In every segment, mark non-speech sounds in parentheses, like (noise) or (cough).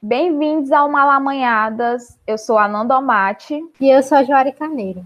Bem-vindos ao Malamanhadas. Eu sou a Nanda Almaty. E eu sou a Joari Carneiro.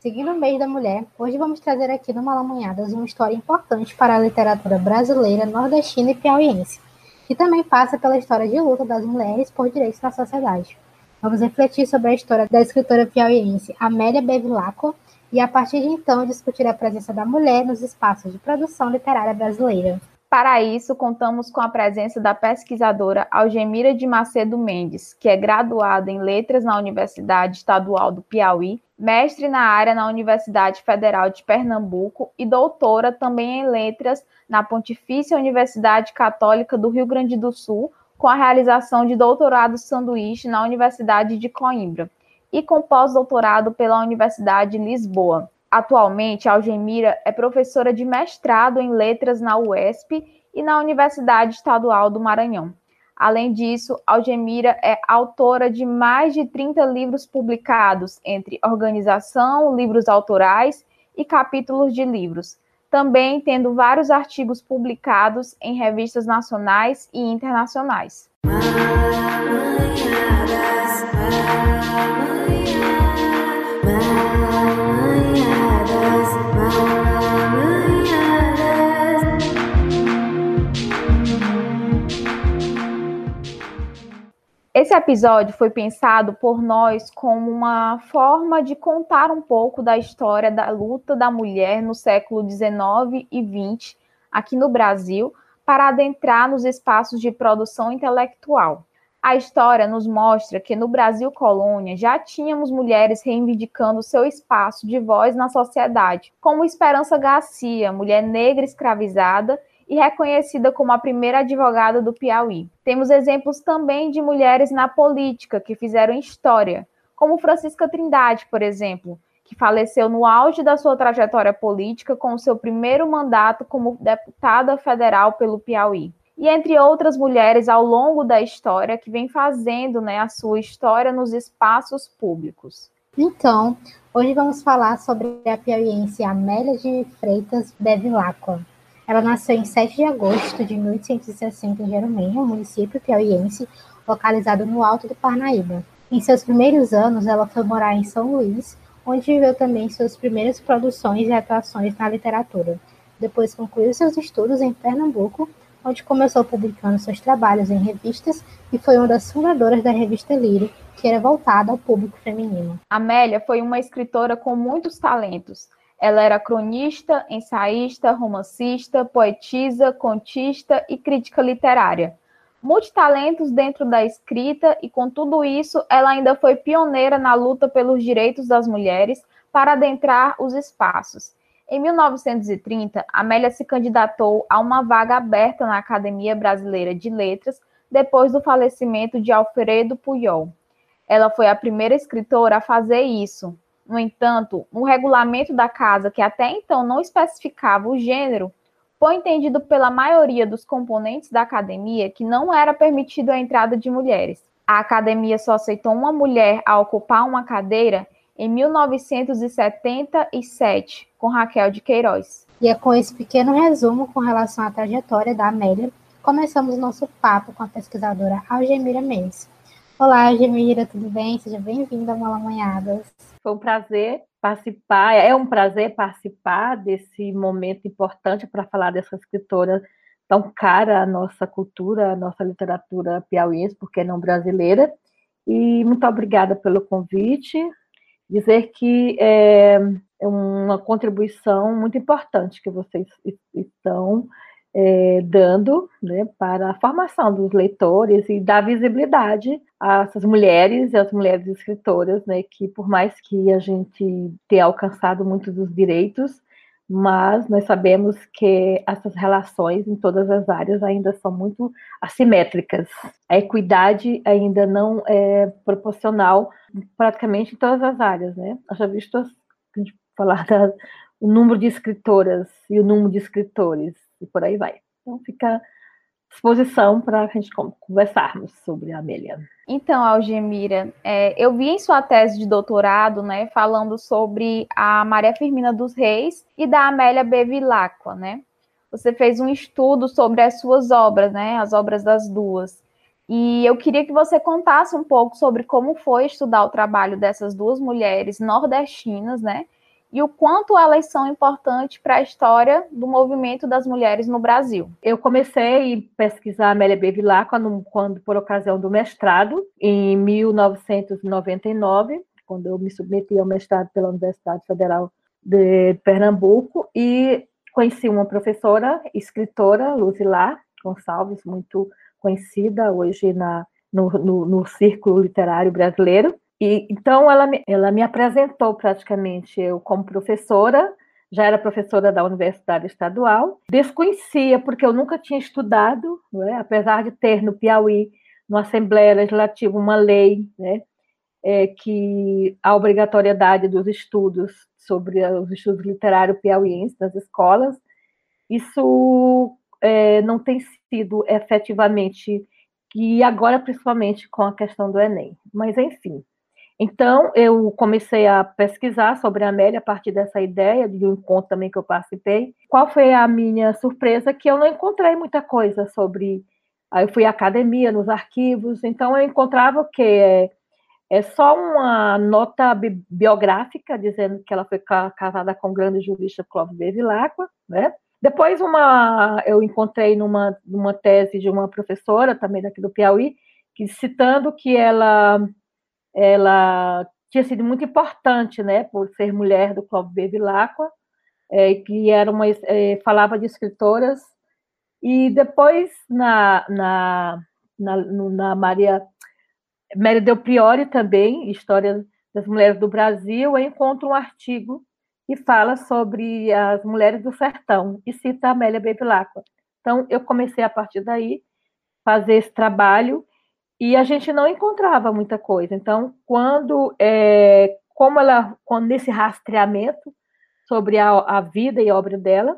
Seguindo o mês da mulher, hoje vamos trazer aqui no Malamanhadas uma história importante para a literatura brasileira, nordestina e piauiense, que também passa pela história de luta das mulheres por direitos na sociedade. Vamos refletir sobre a história da escritora piauiense Amélia Bevilacqua e, a partir de então, discutir a presença da mulher nos espaços de produção literária brasileira. Para isso, contamos com a presença da pesquisadora Algemira de Macedo Mendes, que é graduada em Letras na Universidade Estadual do Piauí, mestre na área na Universidade Federal de Pernambuco e doutora também em Letras na Pontifícia Universidade Católica do Rio Grande do Sul, com a realização de doutorado sanduíche na Universidade de Coimbra e com pós-doutorado pela Universidade de Lisboa. Atualmente, Algemira é professora de mestrado em letras na UESP e na Universidade Estadual do Maranhão. Além disso, Algemira é autora de mais de 30 livros publicados, entre organização, livros autorais e capítulos de livros, também tendo vários artigos publicados em revistas nacionais e internacionais. Esse episódio foi pensado por nós como uma forma de contar um pouco da história da luta da mulher no século XIX e XX aqui no Brasil para adentrar nos espaços de produção intelectual. A história nos mostra que no Brasil colônia já tínhamos mulheres reivindicando seu espaço de voz na sociedade, como Esperança Garcia, mulher negra escravizada e reconhecida como a primeira advogada do Piauí. Temos exemplos também de mulheres na política que fizeram história, como Francisca Trindade, por exemplo, que faleceu no auge da sua trajetória política com o seu primeiro mandato como deputada federal pelo Piauí. E entre outras mulheres ao longo da história que vem fazendo né, a sua história nos espaços públicos. Então, hoje vamos falar sobre a piauiense Amélia de Freitas Bevilacqua. Ela nasceu em 7 de agosto de 1860 em Jerumenha, município piauiense, localizado no Alto do Parnaíba. Em seus primeiros anos, ela foi morar em São Luís, onde viveu também suas primeiras produções e atuações na literatura. Depois concluiu seus estudos em Pernambuco, onde começou publicando seus trabalhos em revistas e foi uma das fundadoras da revista Lírio, que era voltada ao público feminino. Amélia foi uma escritora com muitos talentos. Ela era cronista, ensaísta, romancista, poetisa, contista e crítica literária. Multitalentos dentro da escrita, e com tudo isso, ela ainda foi pioneira na luta pelos direitos das mulheres para adentrar os espaços. Em 1930, Amélia se candidatou a uma vaga aberta na Academia Brasileira de Letras depois do falecimento de Alfredo Puyol. Ela foi a primeira escritora a fazer isso, no entanto, o regulamento da casa, que até então não especificava o gênero, foi entendido pela maioria dos componentes da academia que não era permitido a entrada de mulheres. A academia só aceitou uma mulher a ocupar uma cadeira em 1977, com Raquel de Queiroz. E é com esse pequeno resumo com relação à trajetória da Amélia, começamos nosso papo com a pesquisadora Algemira Mendes. Olá, Algemira, tudo bem? Seja bem-vinda ao Malamanhadas. Foi um prazer participar, é um prazer participar desse momento importante para falar dessa escritora tão cara à nossa cultura, à nossa literatura piauiense, porque não brasileira. E muito obrigada pelo convite. Dizer que é, é uma contribuição muito importante que vocês estão é, dando né, para a formação dos leitores e dar visibilidade essas mulheres e as mulheres escritoras, né, que por mais que a gente tenha alcançado muitos dos direitos, mas nós sabemos que essas relações em todas as áreas ainda são muito assimétricas. A equidade ainda não é proporcional praticamente em todas as áreas, né? Eu já visto a gente falar (laughs) da, o número de escritoras e o número de escritores e por aí vai. Então fica disposição para a gente conversarmos sobre a Amélia. Então, Algemira, é, eu vi em sua tese de doutorado, né, falando sobre a Maria Firmina dos Reis e da Amélia Bevilacqua, né? Você fez um estudo sobre as suas obras, né, as obras das duas. E eu queria que você contasse um pouco sobre como foi estudar o trabalho dessas duas mulheres nordestinas, né, e o quanto elas são importantes para a história do movimento das mulheres no Brasil. Eu comecei a pesquisar Amélia Bevilá quando, quando, por ocasião do mestrado, em 1999, quando eu me submeti ao mestrado pela Universidade Federal de Pernambuco, e conheci uma professora, escritora, Luzilá Gonçalves, muito conhecida hoje na, no, no, no círculo literário brasileiro, e, então, ela me, ela me apresentou praticamente eu como professora, já era professora da Universidade Estadual, desconhecia, porque eu nunca tinha estudado, é? apesar de ter no Piauí, na Assembleia Legislativa, uma lei né, é, que a obrigatoriedade dos estudos sobre os estudos literários piauienses nas escolas, isso é, não tem sido efetivamente, e agora principalmente com a questão do Enem. Mas, enfim, então, eu comecei a pesquisar sobre a Amélia a partir dessa ideia, de um encontro também que eu participei. Qual foi a minha surpresa? Que eu não encontrei muita coisa sobre. Aí eu fui à academia, nos arquivos, então eu encontrava o que é, é só uma nota bi biográfica dizendo que ela foi ca casada com o grande jurista Clóvis Bevilacqua, né? Depois uma, eu encontrei numa, numa tese de uma professora também daqui do Piauí, que citando que ela ela tinha sido muito importante, né, por ser mulher do Clóvis Bevilacqua, é, que era uma, é, falava de escritoras, e depois na, na, na, na Maria Mary Del Priori também, História das Mulheres do Brasil, eu encontro um artigo que fala sobre as mulheres do sertão, e cita a Amélia Bevilacqua. Então, eu comecei a partir daí fazer esse trabalho, e a gente não encontrava muita coisa. Então, quando, é, como ela, quando nesse rastreamento sobre a, a, vida e obra dela,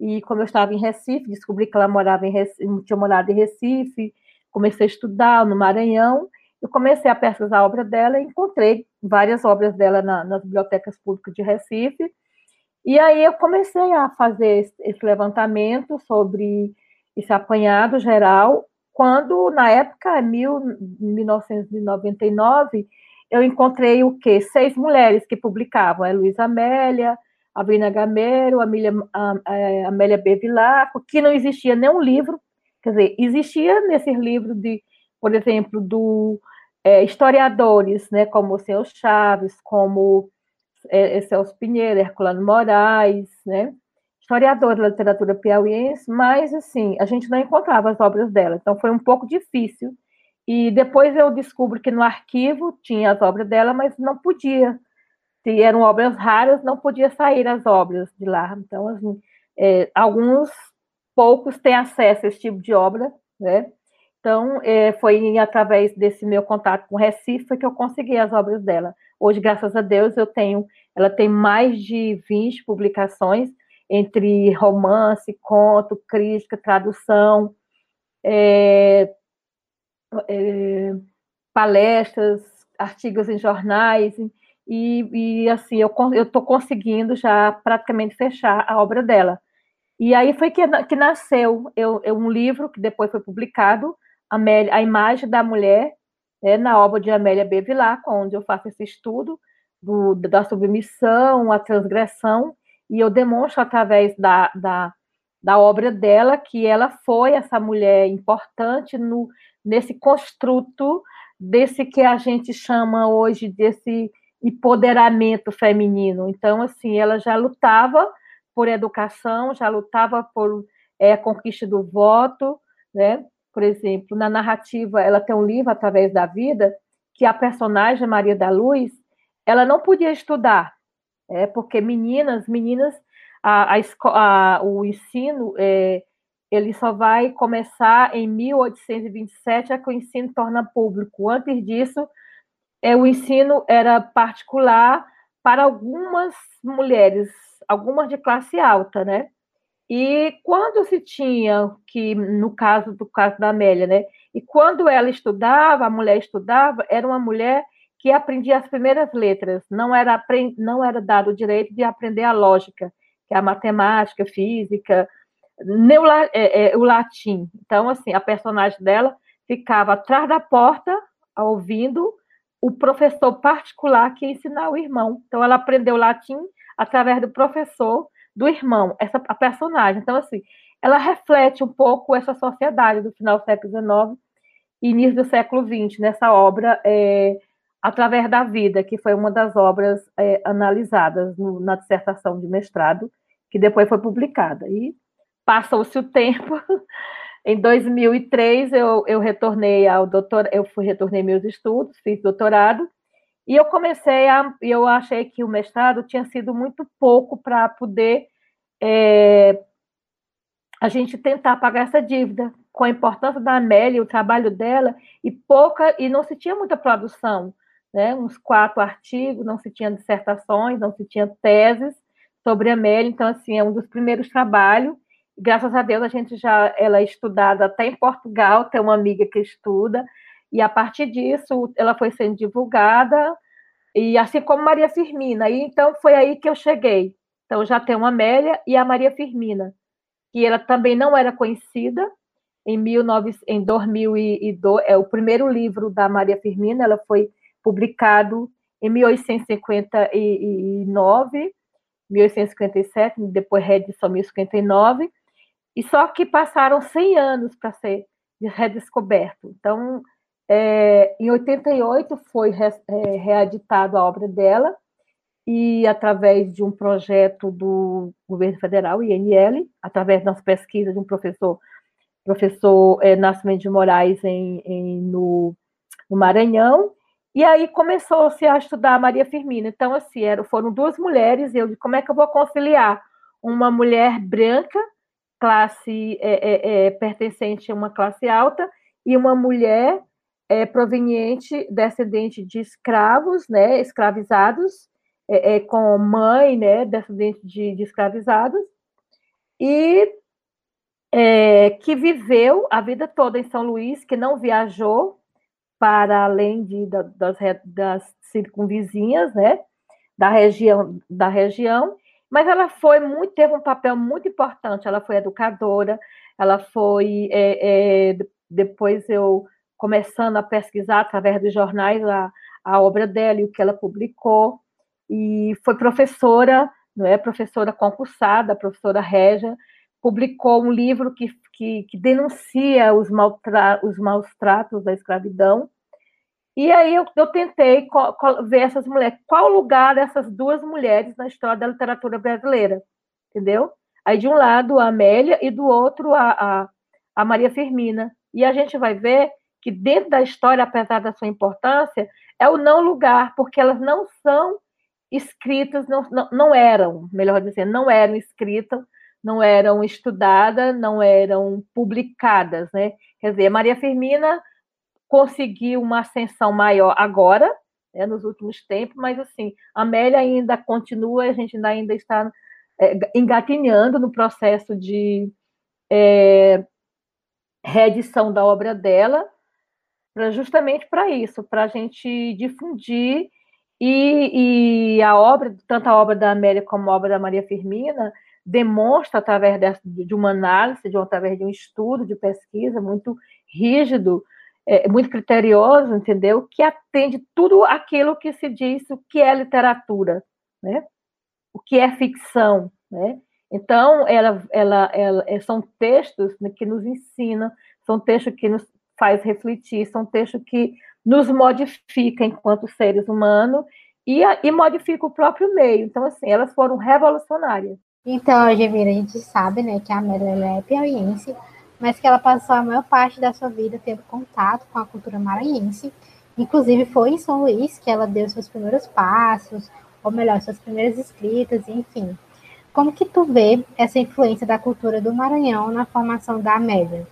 e como eu estava em Recife, descobri que ela morava em Recife, tinha morado em Recife, comecei a estudar no Maranhão, eu comecei a pesquisar a obra dela encontrei várias obras dela na, nas bibliotecas públicas de Recife, e aí eu comecei a fazer esse levantamento sobre esse apanhado geral quando, na época, mil, 1999, eu encontrei o quê? Seis mulheres que publicavam, a Luísa Amélia, a Vina Gamero, a Amélia, Amélia Bevilacqua, que não existia nenhum livro, quer dizer, existia nesses livros de, por exemplo, do é, historiadores, né, como o Senhor Chaves, como é, Celso Pinheiro, Herculano Moraes, né, historiadora da literatura piauiense, mas, assim, a gente não encontrava as obras dela, então foi um pouco difícil. E depois eu descubro que no arquivo tinha as obras dela, mas não podia. Se eram obras raras, não podia sair as obras de lá. Então, assim, é, alguns poucos têm acesso a esse tipo de obra, né? Então, é, foi através desse meu contato com Recife que eu consegui as obras dela. Hoje, graças a Deus, eu tenho, ela tem mais de 20 publicações, entre romance, conto, crítica, tradução, é, é, palestras, artigos em jornais, e, e assim, eu estou conseguindo já praticamente fechar a obra dela. E aí foi que, que nasceu eu, eu, um livro que depois foi publicado, Amélia, A Imagem da Mulher, né, na obra de Amélia Bevilacqua, onde eu faço esse estudo do, da submissão, a transgressão, e eu demonstro através da, da, da obra dela que ela foi essa mulher importante no, nesse construto desse que a gente chama hoje desse empoderamento feminino. Então, assim, ela já lutava por educação, já lutava por é, conquista do voto, né? Por exemplo, na narrativa, ela tem um livro através da vida que a personagem Maria da Luz, ela não podia estudar, é porque meninas, meninas, a, a, a o ensino é, ele só vai começar em 1827, é que o ensino torna público. Antes disso, é, o ensino era particular para algumas mulheres, algumas de classe alta, né? E quando se tinha, que no caso do caso da Amélia, né? E quando ela estudava, a mulher estudava, era uma mulher que aprendia as primeiras letras, não era, não era dado o direito de aprender a lógica, que é a matemática, física, o, é, é, o latim. Então, assim, a personagem dela ficava atrás da porta, ouvindo o professor particular que ensinar o irmão. Então, ela aprendeu latim através do professor do irmão, essa a personagem. Então, assim, ela reflete um pouco essa sociedade do final do século XIX e início do século XX, nessa obra é, Através da Vida, que foi uma das obras é, analisadas no, na dissertação de mestrado, que depois foi publicada. E passou-se o tempo. (laughs) em 2003 eu, eu retornei ao doutor, eu fui retornei meus estudos, fiz doutorado e eu comecei a, eu achei que o mestrado tinha sido muito pouco para poder é, a gente tentar pagar essa dívida com a importância da Amélia, o trabalho dela e pouca e não se tinha muita produção, né? Uns quatro artigos, não se tinha dissertações, não se tinha teses sobre a Amélia, então assim é um dos primeiros trabalhos graças a Deus a gente já ela é estudada até em Portugal, tem uma amiga que estuda, e a partir disso ela foi sendo divulgada, e assim como Maria Firmina, e então foi aí que eu cheguei. Então já tem uma Amélia e a Maria Firmina, que ela também não era conhecida, em, 19, em 2002, é o primeiro livro da Maria Firmina, ela foi publicado em 1859, 1857, depois reedição 1059, e só que passaram 100 anos para ser redescoberto. Então, é, em 88 foi re, é, reeditado a obra dela, e através de um projeto do governo federal, INL, através das pesquisas de um professor, professor é, Nascimento de Moraes em, em no, no, Maranhão, e aí começou-se a estudar a Maria Firmina. Então, assim, eram, foram duas mulheres, e eu disse, como é que eu vou conciliar uma mulher branca classe é, é, é, pertencente a uma classe alta e uma mulher é, proveniente, descendente de escravos, né, escravizados, é, é, com mãe, né, descendente de, de escravizados, e que viveu a vida toda em São Luís, que não viajou para além de, da, das, das circunvizinhas, né, da região, da região, mas ela foi muito, teve um papel muito importante. Ela foi educadora, ela foi. É, é, depois eu começando a pesquisar através dos jornais a, a obra dela e o que ela publicou, e foi professora, não é? Professora concursada, professora Régia, publicou um livro que, que, que denuncia os, maltra, os maus tratos da escravidão e aí eu, eu tentei ver essas mulheres, qual o lugar dessas duas mulheres na história da literatura brasileira, entendeu? Aí de um lado a Amélia e do outro a, a, a Maria Firmina. E a gente vai ver que dentro da história, apesar da sua importância, é o não lugar, porque elas não são escritas, não, não, não eram, melhor dizendo, não eram escritas, não eram estudadas, não eram publicadas, né? Quer dizer, Maria Firmina conseguiu uma ascensão maior agora, né, nos últimos tempos, mas assim, a Amélia ainda continua, a gente ainda está é, engatinhando no processo de é, reedição da obra dela, pra, justamente para isso, para a gente difundir e, e, a obra, tanto a obra da Amélia como a obra da Maria Firmina, demonstra através de, de uma análise, de, através de um estudo, de pesquisa muito rígido, é, muito criterioso, entendeu? Que atende tudo aquilo que se diz o que é literatura, né? O que é ficção, né? Então, ela, ela, ela, é, são textos que nos ensinam, são textos que nos faz refletir, são textos que nos modifica enquanto seres humanos e, e modifica o próprio meio. Então, assim, elas foram revolucionárias. Então, Gemira, a gente sabe, né, que a Amélia é piauiense, mas que ela passou a maior parte da sua vida tendo contato com a cultura maranhense. Inclusive, foi em São Luís que ela deu seus primeiros passos, ou melhor, suas primeiras escritas, enfim. como que tu vê essa influência da cultura do Maranhão na formação da Amélia?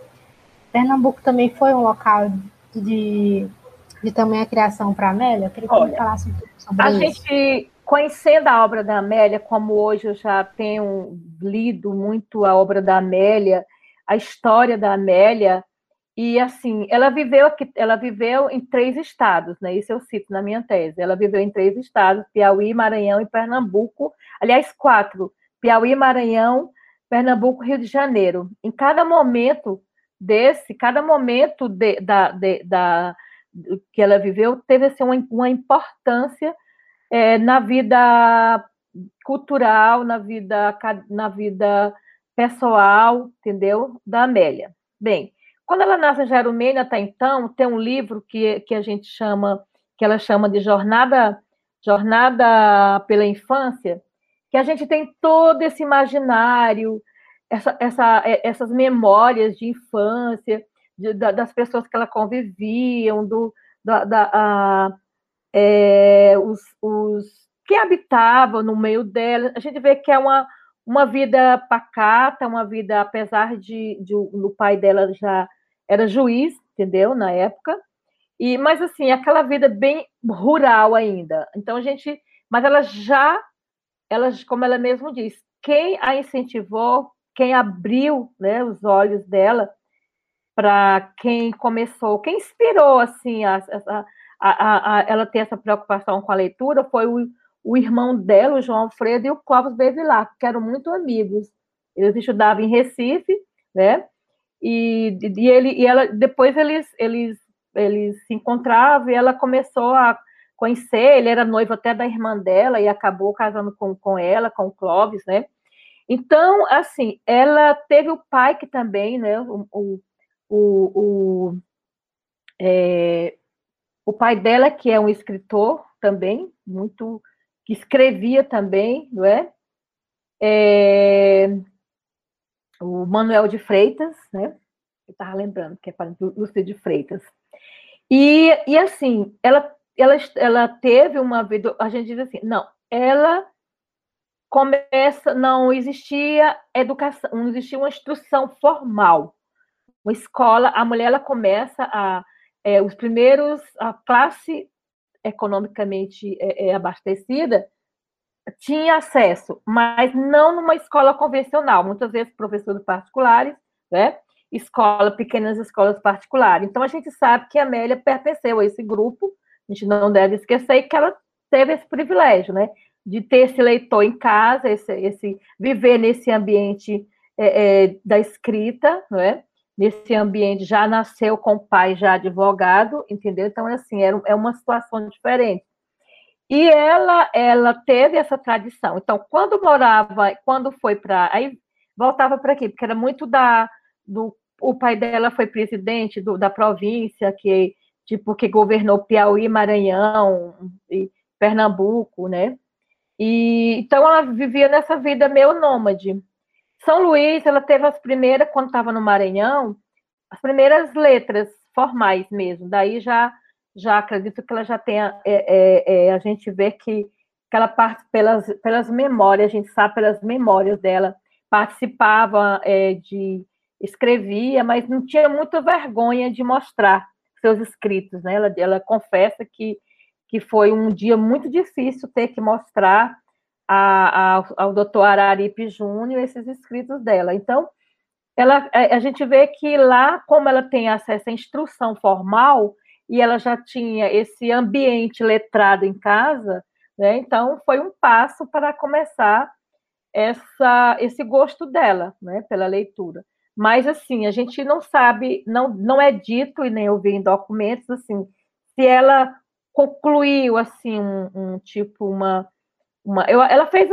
Pernambuco também foi um local de, de também a criação para a Amélia? Eu queria que Olha, falasse um pouco sobre a isso. A gente, conhecendo a obra da Amélia, como hoje eu já tenho lido muito a obra da Amélia, a história da Amélia, e assim, ela viveu aqui, ela viveu em três estados, né? Isso eu cito na minha tese. Ela viveu em três estados: Piauí, Maranhão e Pernambuco. Aliás, quatro: Piauí, Maranhão, Pernambuco, Rio de Janeiro. Em cada momento desse, cada momento de, da, de, da, que ela viveu teve assim, uma, uma importância é, na vida cultural, na vida, na vida pessoal, entendeu? Da Amélia. Bem, quando ela nasce em Jerumênia, até então, tem um livro que, que a gente chama, que ela chama de Jornada, Jornada pela Infância, que a gente tem todo esse imaginário, essa, essa, é, essas memórias de infância, de, das pessoas que ela conviviam, do, da, da a, é, os, os que habitavam no meio dela. A gente vê que é uma, uma vida pacata, uma vida, apesar de, de o pai dela já era juiz, entendeu, na época, e mas assim, aquela vida bem rural ainda. Então a gente, mas ela já, ela, como ela mesmo diz, quem a incentivou, quem abriu, né, os olhos dela para quem começou, quem inspirou assim a, a, a, a, ela ter essa preocupação com a leitura foi o, o irmão dela, o João Alfredo, e o Clóvis Bevilacqua, que eram muito amigos. Eles estudavam em Recife, né? E, e, ele, e ela, depois eles, eles, eles se encontravam e ela começou a conhecer, ele era noivo até da irmã dela e acabou casando com, com ela, com o Clóvis, né? Então, assim, ela teve o pai que também, né? O, o, o, é, o pai dela, que é um escritor também, muito que escrevia também, não é? é o Manuel de Freitas, né? Eu estava lembrando que é para Lúcia de Freitas. E, e assim, ela, ela, ela teve uma vida, a gente diz assim, não, ela começa, não existia educação, não existia uma instrução formal, uma escola, a mulher ela começa a, é, os primeiros, a classe economicamente é, é, abastecida, tinha acesso, mas não numa escola convencional, muitas vezes professores particulares, né? Escola, pequenas escolas particulares. Então a gente sabe que a Amélia pertenceu a esse grupo, a gente não deve esquecer que ela teve esse privilégio, né? De ter esse leitor em casa, esse, esse viver nesse ambiente é, é, da escrita, não é? Nesse ambiente já nasceu com o pai já advogado, entendeu? Então, assim, era, é uma situação diferente. E ela, ela teve essa tradição. Então, quando morava, quando foi para. Aí voltava para aqui, porque era muito da. Do, o pai dela foi presidente do, da província, que tipo que governou Piauí, Maranhão e Pernambuco, né? E então ela vivia nessa vida meio nômade. São Luís, ela teve as primeiras quando estava no Maranhão, as primeiras letras formais mesmo. Daí já já acredito que ela já tenha, é, é, é, a gente vê que, que ela parte pelas, pelas memórias, a gente sabe pelas memórias dela, participava é, de, escrevia, mas não tinha muita vergonha de mostrar seus escritos, né? Ela, ela confessa que, que foi um dia muito difícil ter que mostrar a, a, ao doutor Araripe Júnior esses escritos dela. Então, ela, a, a gente vê que lá, como ela tem acesso à instrução formal, e ela já tinha esse ambiente letrado em casa, né? Então foi um passo para começar essa, esse gosto dela, né, pela leitura. Mas assim, a gente não sabe, não, não é dito e nem eu vi em documentos assim, se ela concluiu assim um, um tipo uma uma eu, ela fez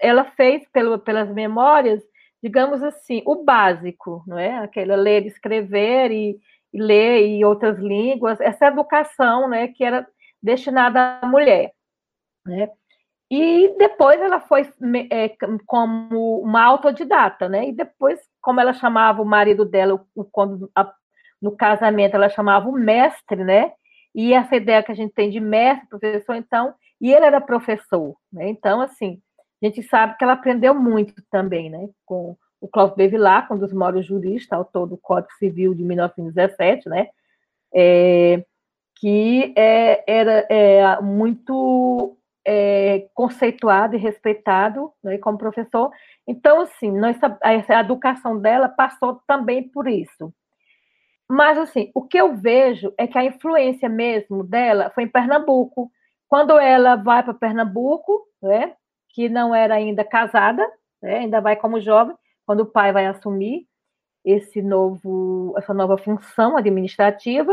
ela fez pelo, pelas memórias digamos assim o básico não é aquela ler escrever e, ler e outras línguas, essa educação, né, que era destinada à mulher, né? E depois ela foi é, como uma autodidata, né? E depois, como ela chamava o marido dela, o, quando a, no casamento ela chamava o mestre, né? E essa ideia que a gente tem de mestre, professor, então, e ele era professor, né? Então, assim, a gente sabe que ela aprendeu muito também, né? Com o Cláudio Bevilacqua, um dos maiores juristas, autor do Código Civil de 1917, né? É, que é, era é, muito é, conceituado e respeitado né, como professor. Então, assim, nós, a educação dela passou também por isso. Mas, assim, o que eu vejo é que a influência mesmo dela foi em Pernambuco. Quando ela vai para Pernambuco, né, que não era ainda casada, né, ainda vai como jovem, quando o pai vai assumir esse novo, essa nova função administrativa,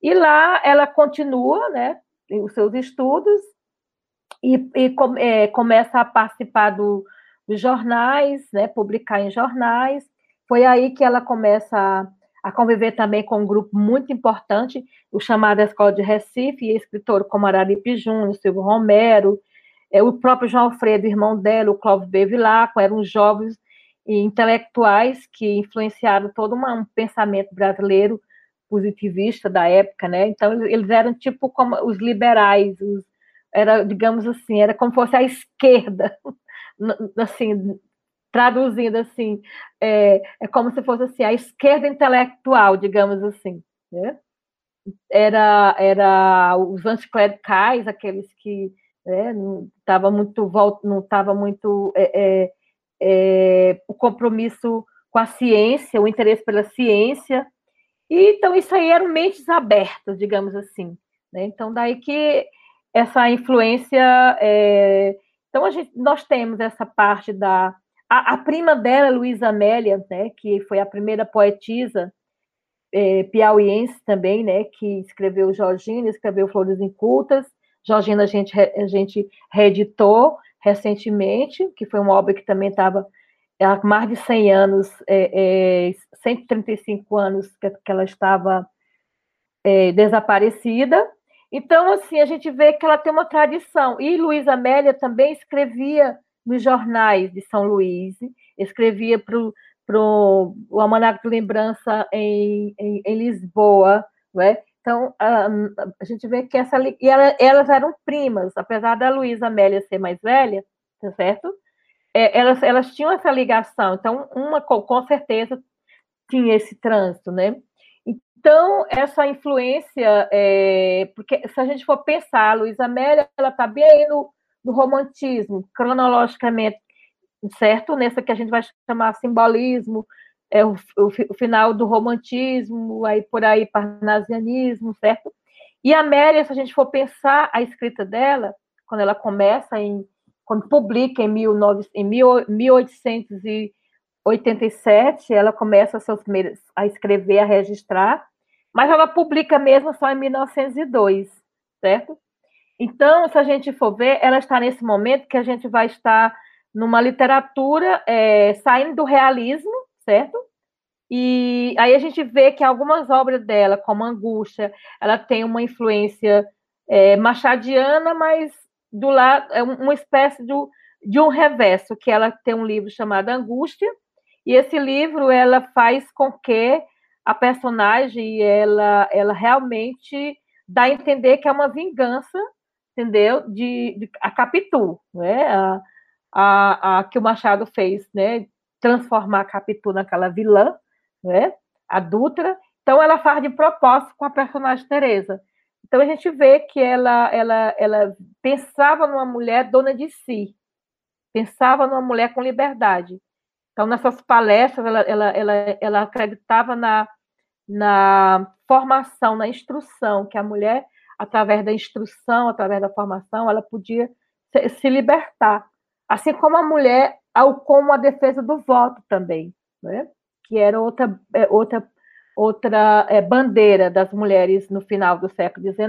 e lá ela continua, né, os seus estudos e, e é, começa a participar do, dos jornais, né, publicar em jornais. Foi aí que ela começa a, conviver também com um grupo muito importante, o chamado Escola de Recife, e escritor como Araripe Júnior, Silvio Romero, é, o próprio João Alfredo, irmão dela, o Clóvis Bevilacqua, eram jovens intelectuais que influenciaram todo uma, um pensamento brasileiro positivista da época, né? Então eles eram tipo como os liberais, os, era digamos assim, era como se fosse a esquerda, (laughs) assim traduzindo assim, é, é como se fosse assim a esquerda intelectual, digamos assim, né? Era era os anticlericais, aqueles que né, não estava muito não estava muito é, é, é, o compromisso com a ciência, o interesse pela ciência, e, então, isso aí eram mentes abertas, digamos assim. Né? Então, daí que essa influência. É... Então, a gente, nós temos essa parte da. A, a prima dela, Luísa Amélia, né, que foi a primeira poetisa é, piauiense também, né, que escreveu Georgina, escreveu Flores Incultas. Georgina a gente, a gente reeditou recentemente, que foi uma obra que também estava há mais de 100 anos, é, é, 135 anos que, que ela estava é, desaparecida. Então, assim, a gente vê que ela tem uma tradição. E Luísa Amélia também escrevia nos jornais de São Luís, escrevia para o Almanac de Lembrança em, em, em Lisboa, não é? Então, a, a, gente vê que essa. E ela, elas eram primas, apesar da Luísa Amélia ser mais velha, tá certo? é, elas, elas tinham essa ligação, então uma com, com certeza tinha esse trânsito, né? Então, essa influência, é, porque se a gente for pensar, a Luísa Amélia, ela está bem aí no, no romantismo, cronologicamente, certo? Nessa que a gente vai chamar simbolismo, é o, o, o final do romantismo, aí por aí parnasianismo, certo? E a Amélia, se a gente for pensar a escrita dela, quando ela começa em quando publica em, 19, em 1887, ela começa a escrever, a registrar, mas ela publica mesmo só em 1902, certo? Então, se a gente for ver, ela está nesse momento que a gente vai estar numa literatura é, saindo do realismo, certo? E aí a gente vê que algumas obras dela, como Angústia, ela tem uma influência é, machadiana, mas do lado, é uma espécie de, de um reverso, que ela tem um livro chamado Angústia, e esse livro ela faz com que a personagem ela, ela realmente dá a entender que é uma vingança, entendeu? De, de a Capitu, né? A, a, a, que o Machado fez, né? Transformar a Capitu naquela vilã, né? A Dutra. Então ela faz de propósito com a personagem Teresa. Então a gente vê que ela, ela, ela pensava numa mulher dona de si, pensava numa mulher com liberdade. Então nessas palestras ela, ela, ela, ela acreditava na, na formação, na instrução, que a mulher, através da instrução, através da formação, ela podia se, libertar. Assim como a mulher, como a defesa do voto também, né? que era outra, é, outra outra é, bandeira das mulheres no final do século XIX,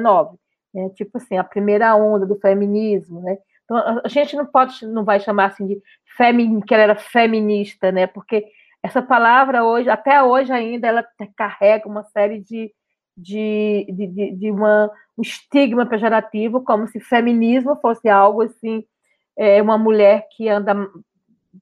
né? tipo assim, a primeira onda do feminismo, né? Então, a gente não pode, não vai chamar assim de femin, que ela era feminista, né? Porque essa palavra hoje, até hoje ainda, ela carrega uma série de, de, de, de uma, um estigma pejorativo, como se feminismo fosse algo assim, é, uma mulher que anda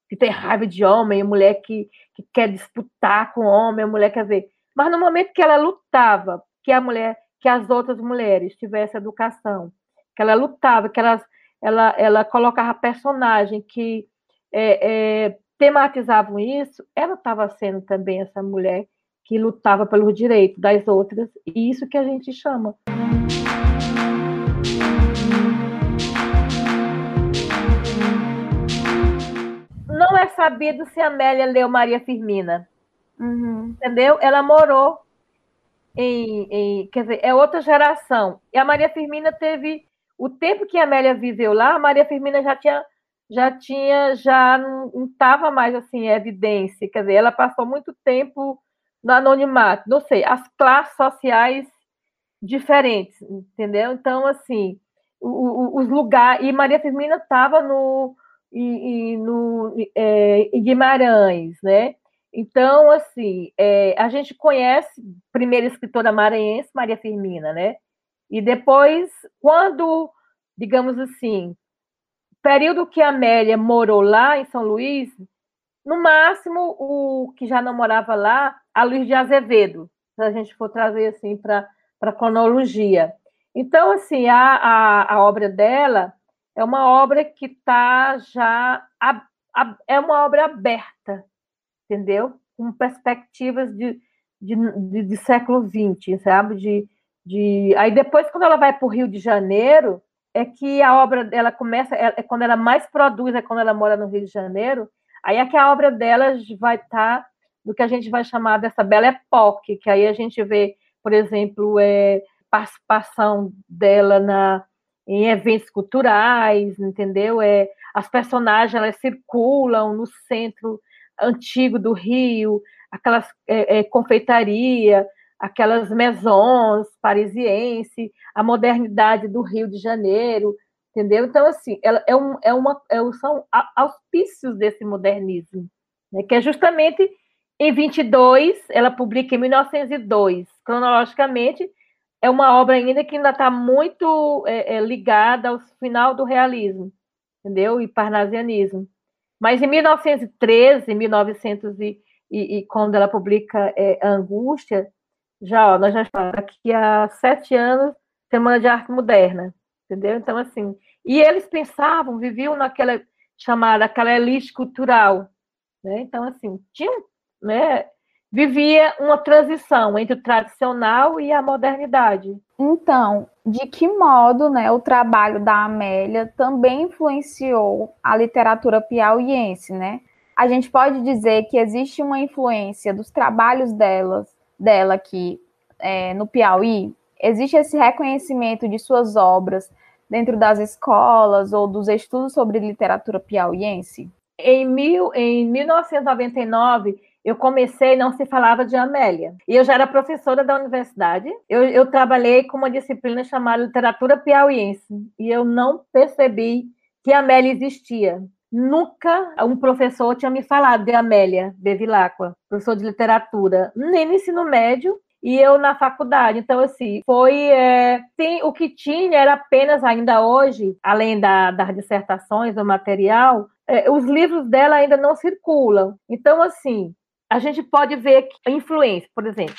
que tem raiva de homem, mulher que, que quer disputar com homem, a mulher quer ver. Mas no momento que ela lutava, que a mulher, que as outras mulheres tivessem educação, que ela lutava, que elas, ela, ela colocava personagem que é, é, tematizavam isso, ela estava sendo também essa mulher que lutava pelo direito das outras, e isso que a gente chama. Não é sabido se Amélia leu Maria Firmina. Uhum. Entendeu? Ela morou em, em, Quer dizer, é outra geração. E a Maria Firmina teve. O tempo que a Amélia viveu lá, a Maria Firmina já tinha já tinha, já não estava mais assim em evidência, quer dizer, ela passou muito tempo no anonimato, não sei, as classes sociais diferentes, entendeu? Então, assim, os lugares, e Maria Firmina estava no, no é, em Guimarães, né? Então, assim, é, a gente conhece primeira escritora maranhense, Maria Firmina, né? E depois, quando, digamos assim, período que a Amélia morou lá em São Luís, no máximo, o que já não morava lá, a Luiz de Azevedo, se a gente for trazer assim para a cronologia. Então, assim, a, a, a, obra dela é uma obra que está já. A, a, é uma obra aberta, entendeu? Com perspectivas de, de, de, de século XX, sabe? De, de... Aí depois, quando ela vai para o Rio de Janeiro, é que a obra dela começa, é, é, quando ela mais produz, é quando ela mora no Rio de Janeiro, aí é que a obra dela vai estar tá no que a gente vai chamar dessa bela época, que aí a gente vê, por exemplo, é, participação dela na, em eventos culturais, entendeu? É, as personagens elas circulam no centro antigo do Rio, aquelas é, é, confeitaria, aquelas maisons parisiense, a modernidade do Rio de Janeiro, entendeu? Então, assim, é, um, é uma, é, são auspícios desse modernismo, né, que é justamente em 22, ela publica em 1902, cronologicamente, é uma obra ainda que ainda está muito é, é, ligada ao final do realismo, entendeu? E parnasianismo. Mas em 1913, 1900 e, e, e quando ela publica é, a Angústia, já, ó, nós já estamos daqui a sete anos, Semana de Arte Moderna, entendeu? Então, assim, e eles pensavam, viviam naquela chamada, aquela elite cultural, né? Então, assim, tinham, né? Vivia uma transição entre o tradicional e a modernidade. Então, de que modo, né, o trabalho da Amélia também influenciou a literatura piauiense, né? A gente pode dizer que existe uma influência dos trabalhos delas dela aqui é, no Piauí, existe esse reconhecimento de suas obras dentro das escolas ou dos estudos sobre literatura piauiense? Em, mil, em 1999, eu comecei, não se falava de Amélia. E eu já era professora da universidade. Eu, eu trabalhei com uma disciplina chamada Literatura Piauiense. E eu não percebi que Amélia existia. Nunca um professor tinha me falado de Amélia Bevilacqua, professor de literatura, nem no ensino médio e eu na faculdade. Então, assim, foi. É, tem, o que tinha era apenas, ainda hoje, além da, das dissertações, do material, é, os livros dela ainda não circulam. Então, assim, a gente pode ver a influência, por exemplo.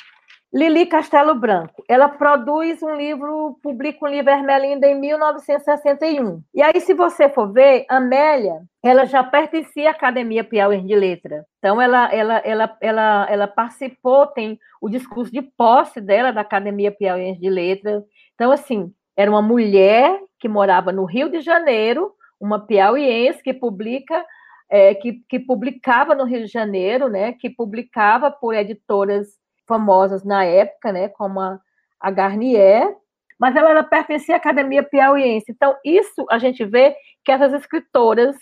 Lili Castelo Branco, ela produz um livro, publica um livro Ermelinda em 1961. E aí, se você for ver, Amélia, ela já pertencia à Academia Piauí de Letra. Então, ela, ela, ela, ela, ela participou, tem o discurso de posse dela da Academia Piauí de Letra. Então, assim, era uma mulher que morava no Rio de Janeiro, uma piauiense que publica é, que, que publicava no Rio de Janeiro, né, que publicava por editoras famosas na época, né, como a, a Garnier, mas ela, ela pertencia à Academia Piauiense. Então, isso a gente vê que essas escritoras,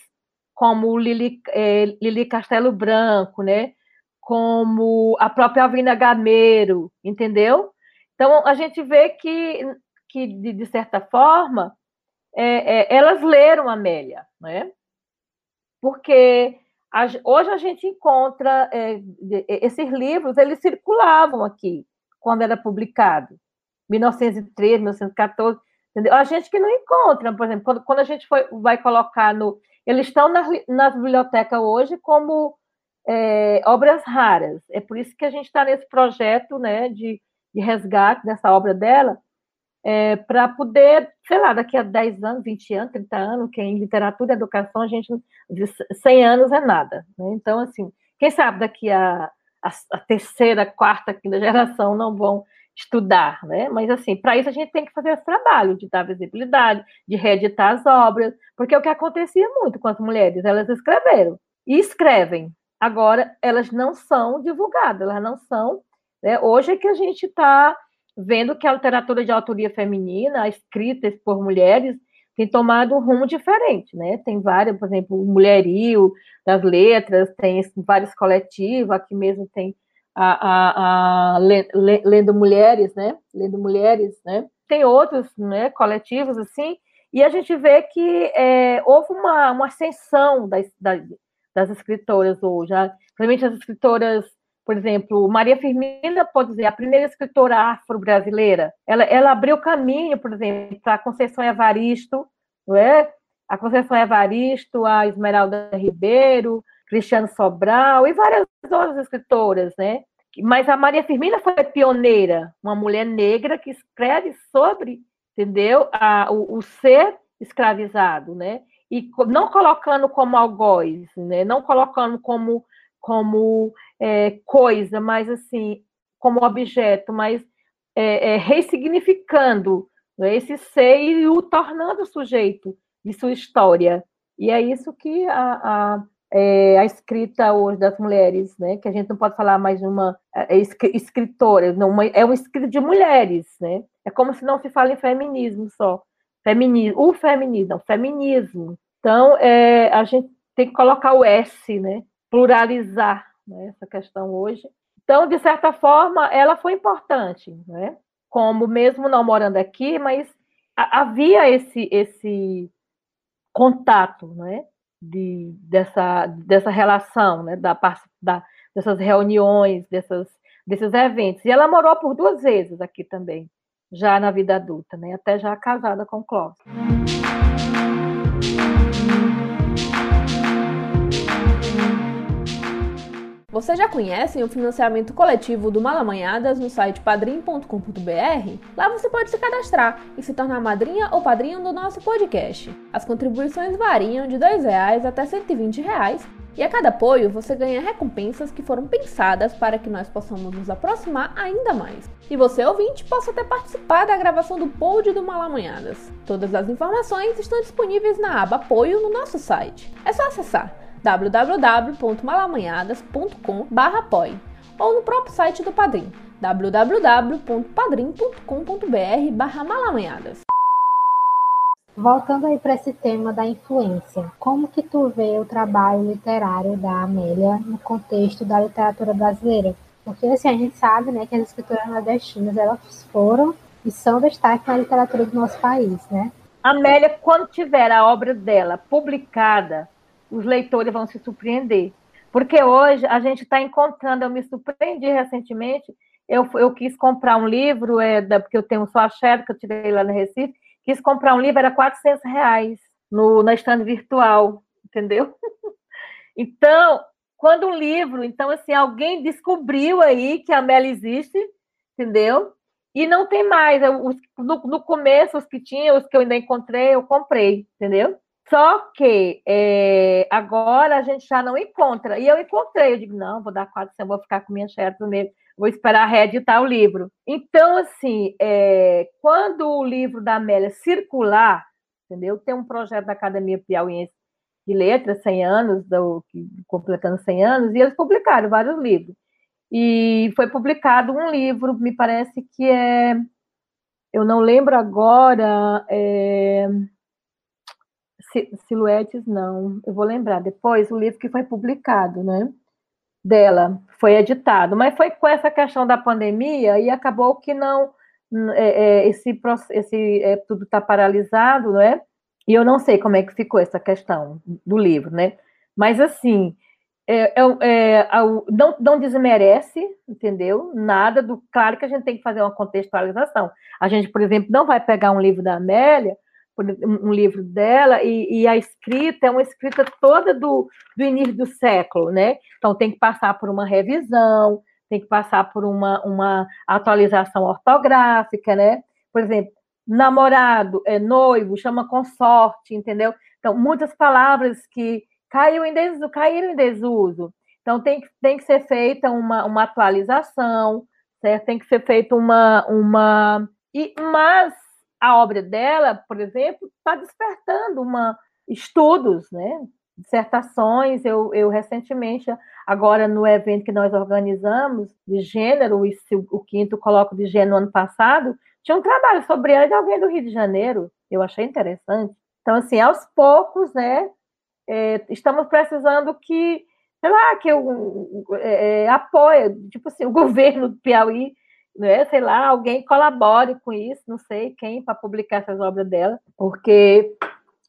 como Lili, é, Lili Castelo Branco, né, como a própria Alvina Gameiro, entendeu? Então, a gente vê que, que de, de certa forma, é, é, elas leram Amélia, né? Porque hoje a gente encontra é, esses livros, eles circulavam aqui quando era publicado, 1913, 1914. Entendeu? A gente que não encontra, por exemplo, quando, quando a gente foi, vai colocar no. Eles estão nas, nas bibliotecas hoje como é, obras raras. É por isso que a gente está nesse projeto né, de, de resgate dessa obra dela, é, para poder, sei lá, daqui a 10 anos, 20 anos, 30 anos, que em literatura e educação a gente, 100 anos é nada. Né? Então, assim, quem sabe daqui a, a, a terceira, quarta, quinta geração não vão estudar, né? Mas assim, para isso a gente tem que fazer esse trabalho de dar visibilidade, de reeditar as obras, porque é o que acontecia muito com as mulheres, elas escreveram e escrevem. Agora elas não são divulgadas, elas não são. Né? Hoje é que a gente está vendo que a literatura de autoria feminina, escrita por mulheres, tem tomado um rumo diferente, né? Tem várias, por exemplo, o Mulherio das Letras, tem vários coletivos, aqui mesmo tem a, a, a Lendo Mulheres, né? Lendo Mulheres, né? Tem outros né, coletivos, assim, e a gente vê que é, houve uma, uma ascensão das, das, das escritoras hoje, né? principalmente as escritoras por exemplo, Maria Firmina, pode dizer, a primeira escritora afro-brasileira, ela, ela abriu caminho, por exemplo, para a Conceição Evaristo, não é? a Conceição Evaristo, a Esmeralda Ribeiro, Cristiano Sobral e várias outras escritoras, né? Mas a Maria Firmina foi pioneira, uma mulher negra que escreve sobre, entendeu, a, o, o ser escravizado, né? E não colocando como algoz, né? Não colocando como como é, coisa, mas assim, como objeto, mas é, é, ressignificando né, esse ser e o tornando sujeito de sua história. E é isso que a, a, é, a escrita hoje das mulheres, né, que a gente não pode falar mais de uma é, escritora, não, uma, é uma escrita de mulheres, né? É como se não se fala em feminismo só. Feminismo, o feminismo, não, feminismo. Então, é, a gente tem que colocar o S, né? pluralizar né, essa questão hoje. Então, de certa forma, ela foi importante, né? como mesmo não morando aqui, mas havia esse, esse contato né? de, dessa, dessa relação, né? da, da, dessas reuniões, dessas, desses eventos. E ela morou por duas vezes aqui também, já na vida adulta, né? até já casada com Clóvis. Você já conhece o financiamento coletivo do Malamanhadas no site padrim.com.br? Lá você pode se cadastrar e se tornar madrinha ou padrinho do nosso podcast. As contribuições variam de R$ reais até 120 reais, e a cada apoio você ganha recompensas que foram pensadas para que nós possamos nos aproximar ainda mais. E você, ouvinte, possa até participar da gravação do pod do Malamanhadas. Todas as informações estão disponíveis na aba Apoio no nosso site. É só acessar www.malamanhadas.com/apoie ou no próprio site do Padrim, www.padrim.com.br/malamanhadas. Voltando aí para esse tema da influência, como que tu vê o trabalho literário da Amélia no contexto da literatura brasileira? Porque assim, a gente sabe, né, que as escritoras nordestinas, elas foram e são destaque na literatura do nosso país, né? Amélia, quando tiver a obra dela publicada, os leitores vão se surpreender. Porque hoje a gente está encontrando, eu me surpreendi recentemente, eu, eu quis comprar um livro, é, da, porque eu tenho só a Shadow, que eu tirei lá no Recife, quis comprar um livro, era 400 reais no, na estande virtual, entendeu? (laughs) então, quando um livro, então, assim, alguém descobriu aí que a Mela existe, entendeu? E não tem mais. Eu, no, no começo, os que tinha, os que eu ainda encontrei, eu comprei, entendeu? Só que é, agora a gente já não encontra. E eu encontrei, eu digo, não, vou dar quatro, vou ficar com minha chefe mesmo, vou esperar reeditar o livro. Então, assim, é, quando o livro da Amélia circular, entendeu? Tem um projeto da Academia Piauiense de Letras, 100 anos, do, completando 100 anos, e eles publicaram vários livros. E foi publicado um livro, me parece que é. Eu não lembro agora. É, Silhuetes, não. Eu vou lembrar depois o livro que foi publicado, né? Dela, foi editado. Mas foi com essa questão da pandemia e acabou que não. É, é, esse, esse é, tudo está paralisado, não é? E eu não sei como é que ficou essa questão do livro, né? Mas, assim, é, é, é não, não desmerece, entendeu? Nada do. Claro que a gente tem que fazer uma contextualização. A gente, por exemplo, não vai pegar um livro da Amélia um livro dela, e, e, a escrita é uma escrita toda do, do início do século, né? Então tem que passar por uma revisão, tem que passar por uma, uma atualização ortográfica, né? Por exemplo, namorado, é noivo, chama consorte, entendeu? Então, muitas palavras que caiu em desuso, caíram em desuso. Então, tem, tem que ser feita uma, uma atualização, certo? Tem que ser feita uma, uma. E, mas a obra dela, por exemplo, está despertando uma, estudos, né? dissertações. Eu, eu recentemente, agora no evento que nós organizamos de gênero, o, o quinto coloco de gênero ano passado, tinha um trabalho sobre ela de alguém do Rio de Janeiro. Eu achei interessante. Então, assim, aos poucos, né, é, estamos precisando que, sei lá, que eu é, é apoie, tipo assim, o governo do Piauí, né, sei lá, alguém colabore com isso, não sei quem, para publicar essas obras dela, porque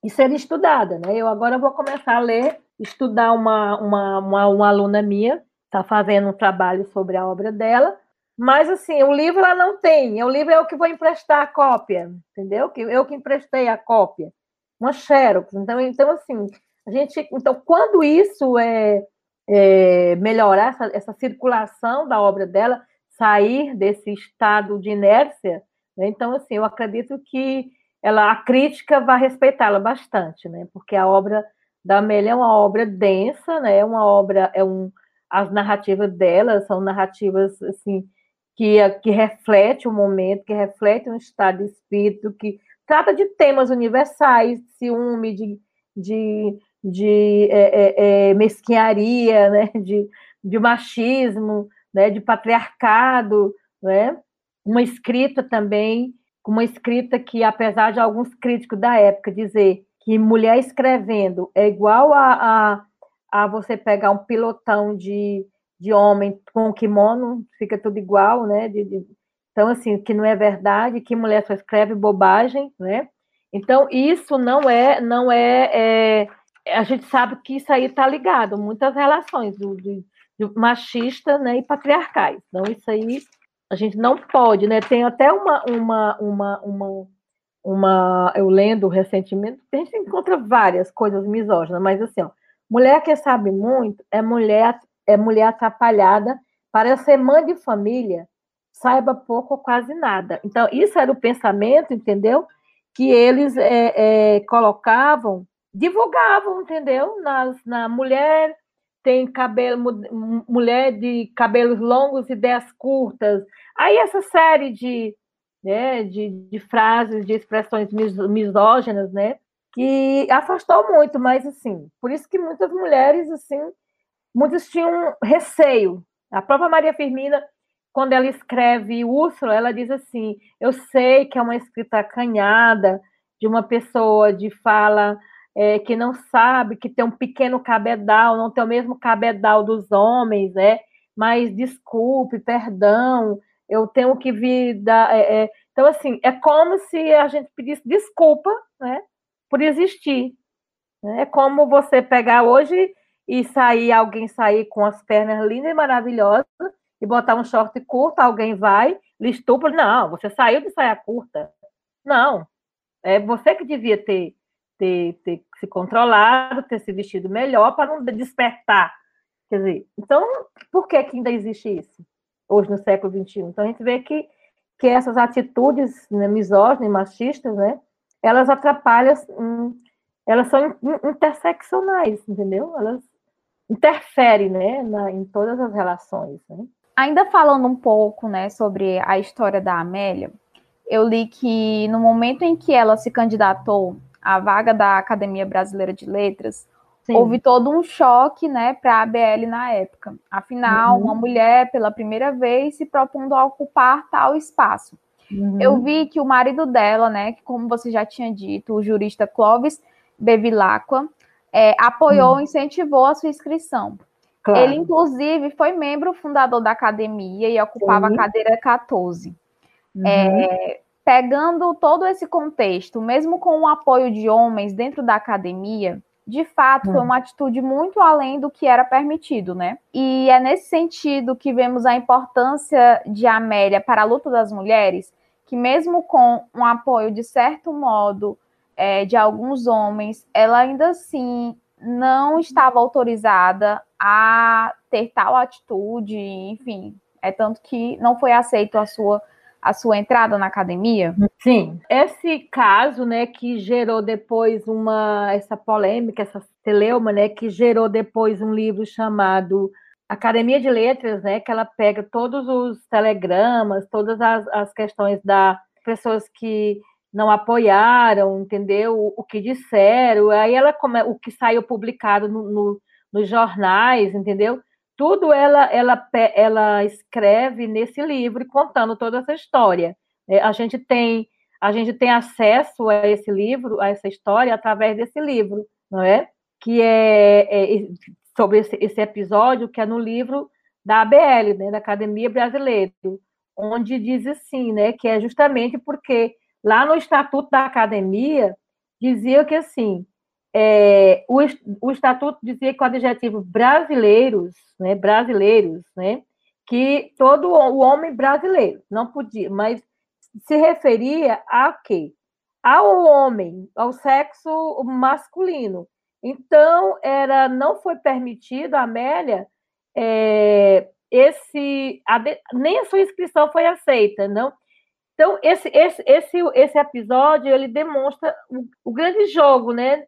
e ser estudada, né? Eu agora vou começar a ler, estudar uma, uma, uma, uma aluna minha, está fazendo um trabalho sobre a obra dela, mas assim, o livro ela não tem, o livro é o que vou emprestar a cópia, entendeu? Eu que emprestei a cópia, uma xerox. Então, então assim, a gente, então quando isso é, é melhorar essa, essa circulação da obra dela, sair desse estado de inércia, né? então assim, eu acredito que ela, a crítica vai respeitá-la bastante, né? Porque a obra da Amélia é uma obra densa, né? É uma obra, é um, as narrativas dela são narrativas assim que, que reflete o momento, que reflete um estado de espírito, que trata de temas universais, de ciúme, de, de, de é, é, é mesquinharia, né? De, de machismo, né? De patriarcado, né? Uma escrita também uma escrita que, apesar de alguns críticos da época dizer que mulher escrevendo é igual a, a, a você pegar um pilotão de, de homem com kimono, fica tudo igual, né? De, de, então, assim, que não é verdade, que mulher só escreve bobagem, né? Então, isso não é, não é, é a gente sabe que isso aí está ligado, muitas relações do, do machista né, e patriarcais. Então, isso aí a gente não pode, né? Tem até uma, uma, uma, uma, uma eu lendo recentemente, a gente encontra várias coisas misóginas, mas assim, ó, mulher que sabe muito é mulher é mulher atrapalhada para ser mãe de família, saiba pouco ou quase nada. Então, isso era o pensamento, entendeu? Que eles é, é, colocavam, divulgavam, entendeu? Nas, na mulher tem cabelo, mulher de cabelos longos e ideias curtas. Aí essa série de, né, de, de frases, de expressões misóginas, né, que afastou muito, mas assim, por isso que muitas mulheres, assim, muitas tinham receio. A própria Maria Firmina, quando ela escreve Úrsula, ela diz assim: Eu sei que é uma escrita acanhada de uma pessoa de fala é, que não sabe que tem um pequeno cabedal, não tem o mesmo cabedal dos homens, né? Mas desculpe, perdão, eu tenho que vir da. É, é. Então, assim, é como se a gente pedisse desculpa, né? Por existir. Né? É como você pegar hoje e sair, alguém sair com as pernas lindas e maravilhosas e botar um short curto, alguém vai, lhe estupra. Não, você saiu de saia curta. Não. É você que devia ter ter, ter se controlado, ter se vestido melhor para não despertar. Quer dizer, então, por que, que ainda existe isso hoje no século XXI? Então, a gente vê que, que essas atitudes né, misóginas e machistas, né, elas atrapalham, hum, elas são interseccionais, entendeu? Elas interferem né, na, em todas as relações. Né? Ainda falando um pouco né, sobre a história da Amélia, eu li que no momento em que ela se candidatou a vaga da Academia Brasileira de Letras, Sim. houve todo um choque, né, para a ABL na época. Afinal, uhum. uma mulher, pela primeira vez, se propondo a ocupar tal espaço. Uhum. Eu vi que o marido dela, né, que como você já tinha dito, o jurista Clovis Bevilacqua, é, apoiou, uhum. incentivou a sua inscrição. Claro. Ele, inclusive, foi membro fundador da academia e ocupava Sim. a cadeira 14. Uhum. É, pegando todo esse contexto, mesmo com o apoio de homens dentro da academia, de fato, foi hum. uma atitude muito além do que era permitido, né? E é nesse sentido que vemos a importância de Amélia para a luta das mulheres, que mesmo com um apoio de certo modo é, de alguns homens, ela ainda assim não estava autorizada a ter tal atitude, enfim, é tanto que não foi aceito a sua a sua entrada na academia? Sim. Esse caso, né, que gerou depois uma essa polêmica, essa celeuma, né, que gerou depois um livro chamado Academia de Letras, né, que ela pega todos os telegramas, todas as, as questões da pessoas que não apoiaram, entendeu? O, o que disseram, aí ela o que saiu publicado no, no, nos jornais, entendeu? Tudo ela, ela, ela escreve nesse livro, contando toda essa história. É, a gente tem a gente tem acesso a esse livro, a essa história, através desse livro, não é? Que é, é sobre esse, esse, episódio, que é no livro da ABL, né, da Academia Brasileira, onde diz assim, né, que é justamente porque lá no Estatuto da Academia dizia que assim, é, o, o estatuto dizia que o adjetivo brasileiros, né, brasileiros, né, que todo o homem brasileiro não podia, mas se referia a quê? Ao homem, ao sexo masculino. Então, era não foi permitido Amélia é, esse a, nem a sua inscrição foi aceita, não então, esse, esse, esse, esse episódio, ele demonstra o, o grande jogo né,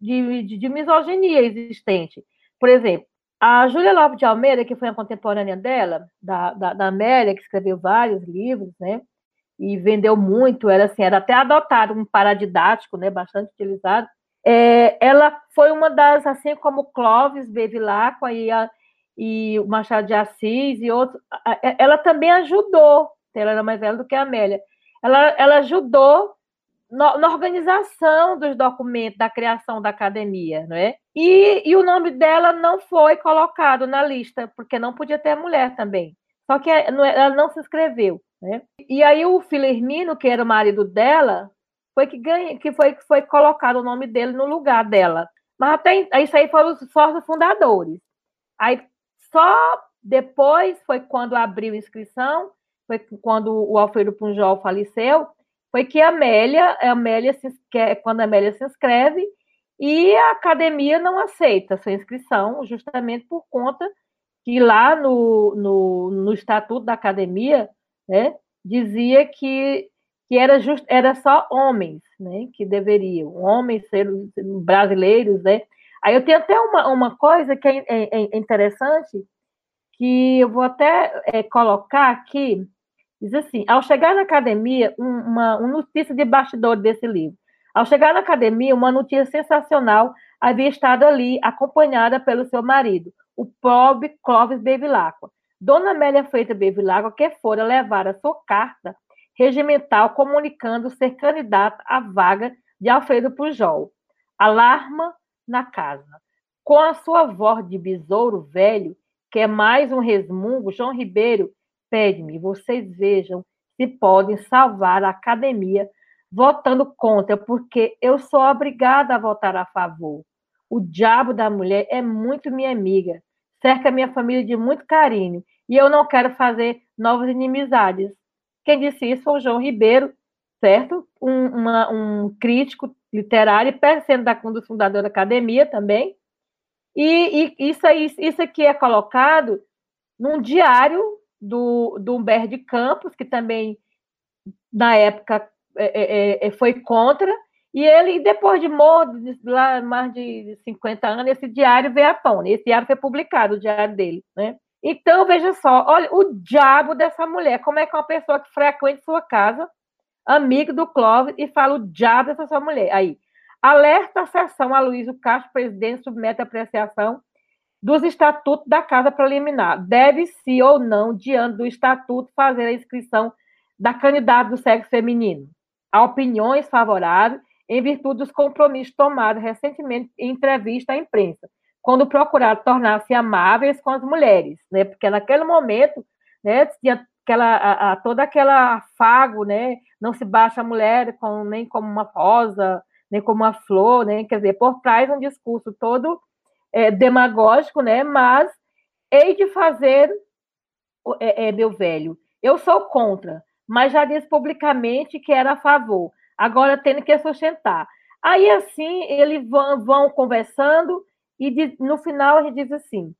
de, de, de, misoginia existente. Por exemplo, a Júlia Lopes de Almeida, que foi a contemporânea dela, da, da, da Amélia, que escreveu vários livros, né, e vendeu muito, era, assim, era até adotado um paradidático, né, bastante utilizado, é, ela foi uma das, assim como Clóvis Bevilacqua e, e o Machado de Assis e outros, ela também ajudou ela era mais velha do que a Amélia. Ela, ela ajudou no, na organização dos documentos da criação da academia, não é? E, e o nome dela não foi colocado na lista, porque não podia ter mulher também. Só que ela não se inscreveu, né? E aí o Filermino, que era o marido dela, foi que ganha, que foi que foi colocado o nome dele no lugar dela. Mas até isso aí foram os sócios fundadores. Aí só depois foi quando abriu inscrição foi quando o Alfredo Punjol faleceu, foi que a Amélia, a Amélia se, quando a Amélia se inscreve, e a academia não aceita sua inscrição, justamente por conta que lá no, no, no estatuto da academia, né, dizia que, que era, just, era só homens, né, que deveriam, homens ser brasileiros, né. Aí eu tenho até uma, uma coisa que é, é, é interessante, que eu vou até é, colocar aqui, diz assim, ao chegar na academia, uma, uma notícia de bastidor desse livro, ao chegar na academia, uma notícia sensacional havia estado ali, acompanhada pelo seu marido, o pobre Clóvis Bevilacqua. Dona Amélia Freitas Bevilacqua, que fora levar a sua carta regimental comunicando ser candidata à vaga de Alfredo Pujol. Alarma na casa. Com a sua voz de besouro velho, que é mais um resmungo, João Ribeiro pede-me, vocês vejam se podem salvar a academia votando contra, porque eu sou obrigada a votar a favor. O diabo da mulher é muito minha amiga, cerca minha família de muito carinho, e eu não quero fazer novas inimizades. Quem disse isso foi o João Ribeiro, certo? Um, uma, um crítico literário, sendo da, um da academia também, e, e isso, aí, isso aqui é colocado num diário do, do Humberto Campos, que também, na época, é, é, é foi contra, e ele, depois de morto, lá mais de 50 anos, esse diário veio à tona. Esse diário foi publicado, o diário dele, né? Então, veja só, olha o diabo dessa mulher. Como é que uma pessoa que frequenta sua casa, amigo do Clóvis, e fala o diabo dessa sua mulher? Aí, Alerta a sessão Aloysio Castro, presidente, submete a apreciação dos estatutos da Casa Preliminar. Deve-se ou não, diante do estatuto, fazer a inscrição da candidata do sexo feminino. Há opiniões favoráveis em virtude dos compromissos tomados recentemente em entrevista à imprensa, quando procuraram tornar-se amáveis com as mulheres, né? Porque naquele momento, né, tinha aquela, a, a, todo aquele afago, né? Não se baixa a mulher com, nem como uma rosa, nem como uma flor, né? Quer dizer, por trás um discurso todo é, demagógico, né? Mas hei de fazer, é, é, meu velho, eu sou contra, mas já disse publicamente que era a favor. Agora tendo que sustentar. Aí assim eles vão, vão conversando e no final a gente diz assim: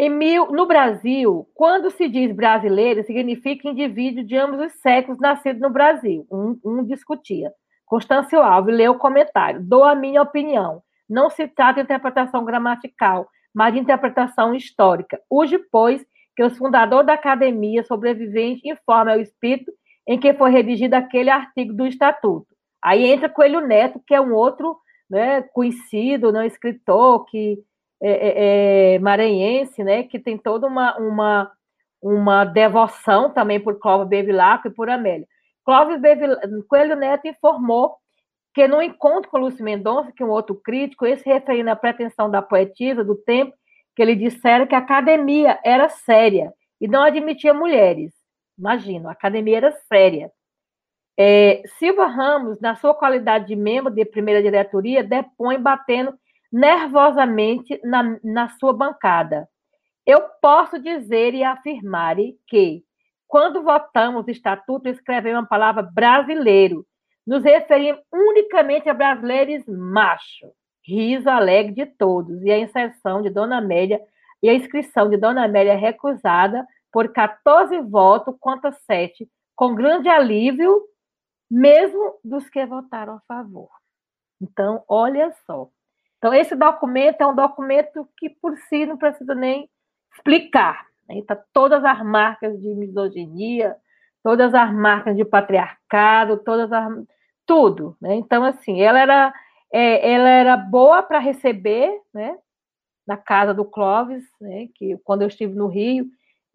Mil, no Brasil, quando se diz brasileiro, significa indivíduo de ambos os sexos nascido no Brasil. Um, um discutia. Constâncio Alves leu o comentário. Dou a minha opinião. Não se trata de interpretação gramatical, mas de interpretação histórica. Hoje, pois, que os fundadores da academia sobrevivente informam o espírito em que foi redigido aquele artigo do Estatuto. Aí entra Coelho Neto, que é um outro né, conhecido, né, escritor que é, é, é, maranhense, né, que tem toda uma, uma, uma devoção também por Clóvis Bevilacqua e por Amélia. Clóvis Coelho Neto informou que no encontro com Lúcio Mendonça, que é um outro crítico, esse referindo à pretensão da poetisa do tempo, que ele dissera que a academia era séria e não admitia mulheres. Imagina, a academia era séria. É, Silva Ramos, na sua qualidade de membro de primeira diretoria, depõe batendo nervosamente na, na sua bancada. Eu posso dizer e afirmar que, quando votamos o estatuto, escrevemos a palavra brasileiro. Nos referimos unicamente a brasileiros macho. Riso alegre de todos. E a inserção de Dona Amélia e a inscrição de Dona Amélia recusada por 14 votos contra 7, com grande alívio, mesmo dos que votaram a favor. Então, olha só. Então, esse documento é um documento que, por si, não precisa nem explicar. Está todas as marcas de misoginia, todas as marcas de patriarcado, todas as, tudo. Né? Então, assim, ela era, é, ela era boa para receber, né? na casa do Clóvis, né? que quando eu estive no Rio,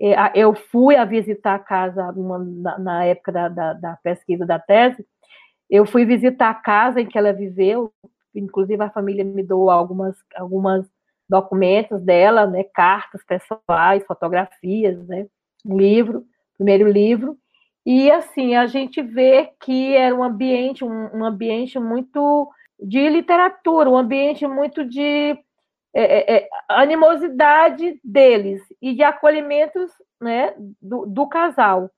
é, eu fui a visitar a casa uma, na, na, época da, da, da pesquisa da tese, eu fui visitar a casa em que ela viveu, inclusive a família me deu algumas, algumas documentos dela, né, cartas pessoais, fotografias, né, livro, primeiro livro, e assim a gente vê que era um ambiente, um, um ambiente muito de literatura, um ambiente muito de é, é, é animosidade deles e de acolhimentos né, do, do, casal.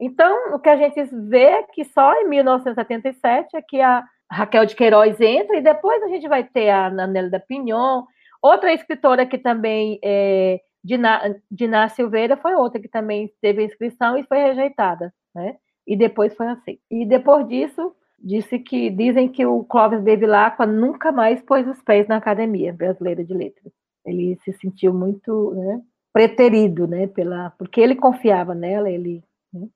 Então, o que a gente vê é que só em 1977 é que a, Raquel de Queiroz entra, e depois a gente vai ter a da Pinhon, outra escritora que também, é, Diná, Diná Silveira, foi outra que também teve inscrição e foi rejeitada, né? E depois foi assim. E depois disso, disse que dizem que o Clóvis Bevilacqua nunca mais pôs os pés na Academia Brasileira de Letras. Ele se sentiu muito né, preterido, né, pela, porque ele confiava nela, ele, né,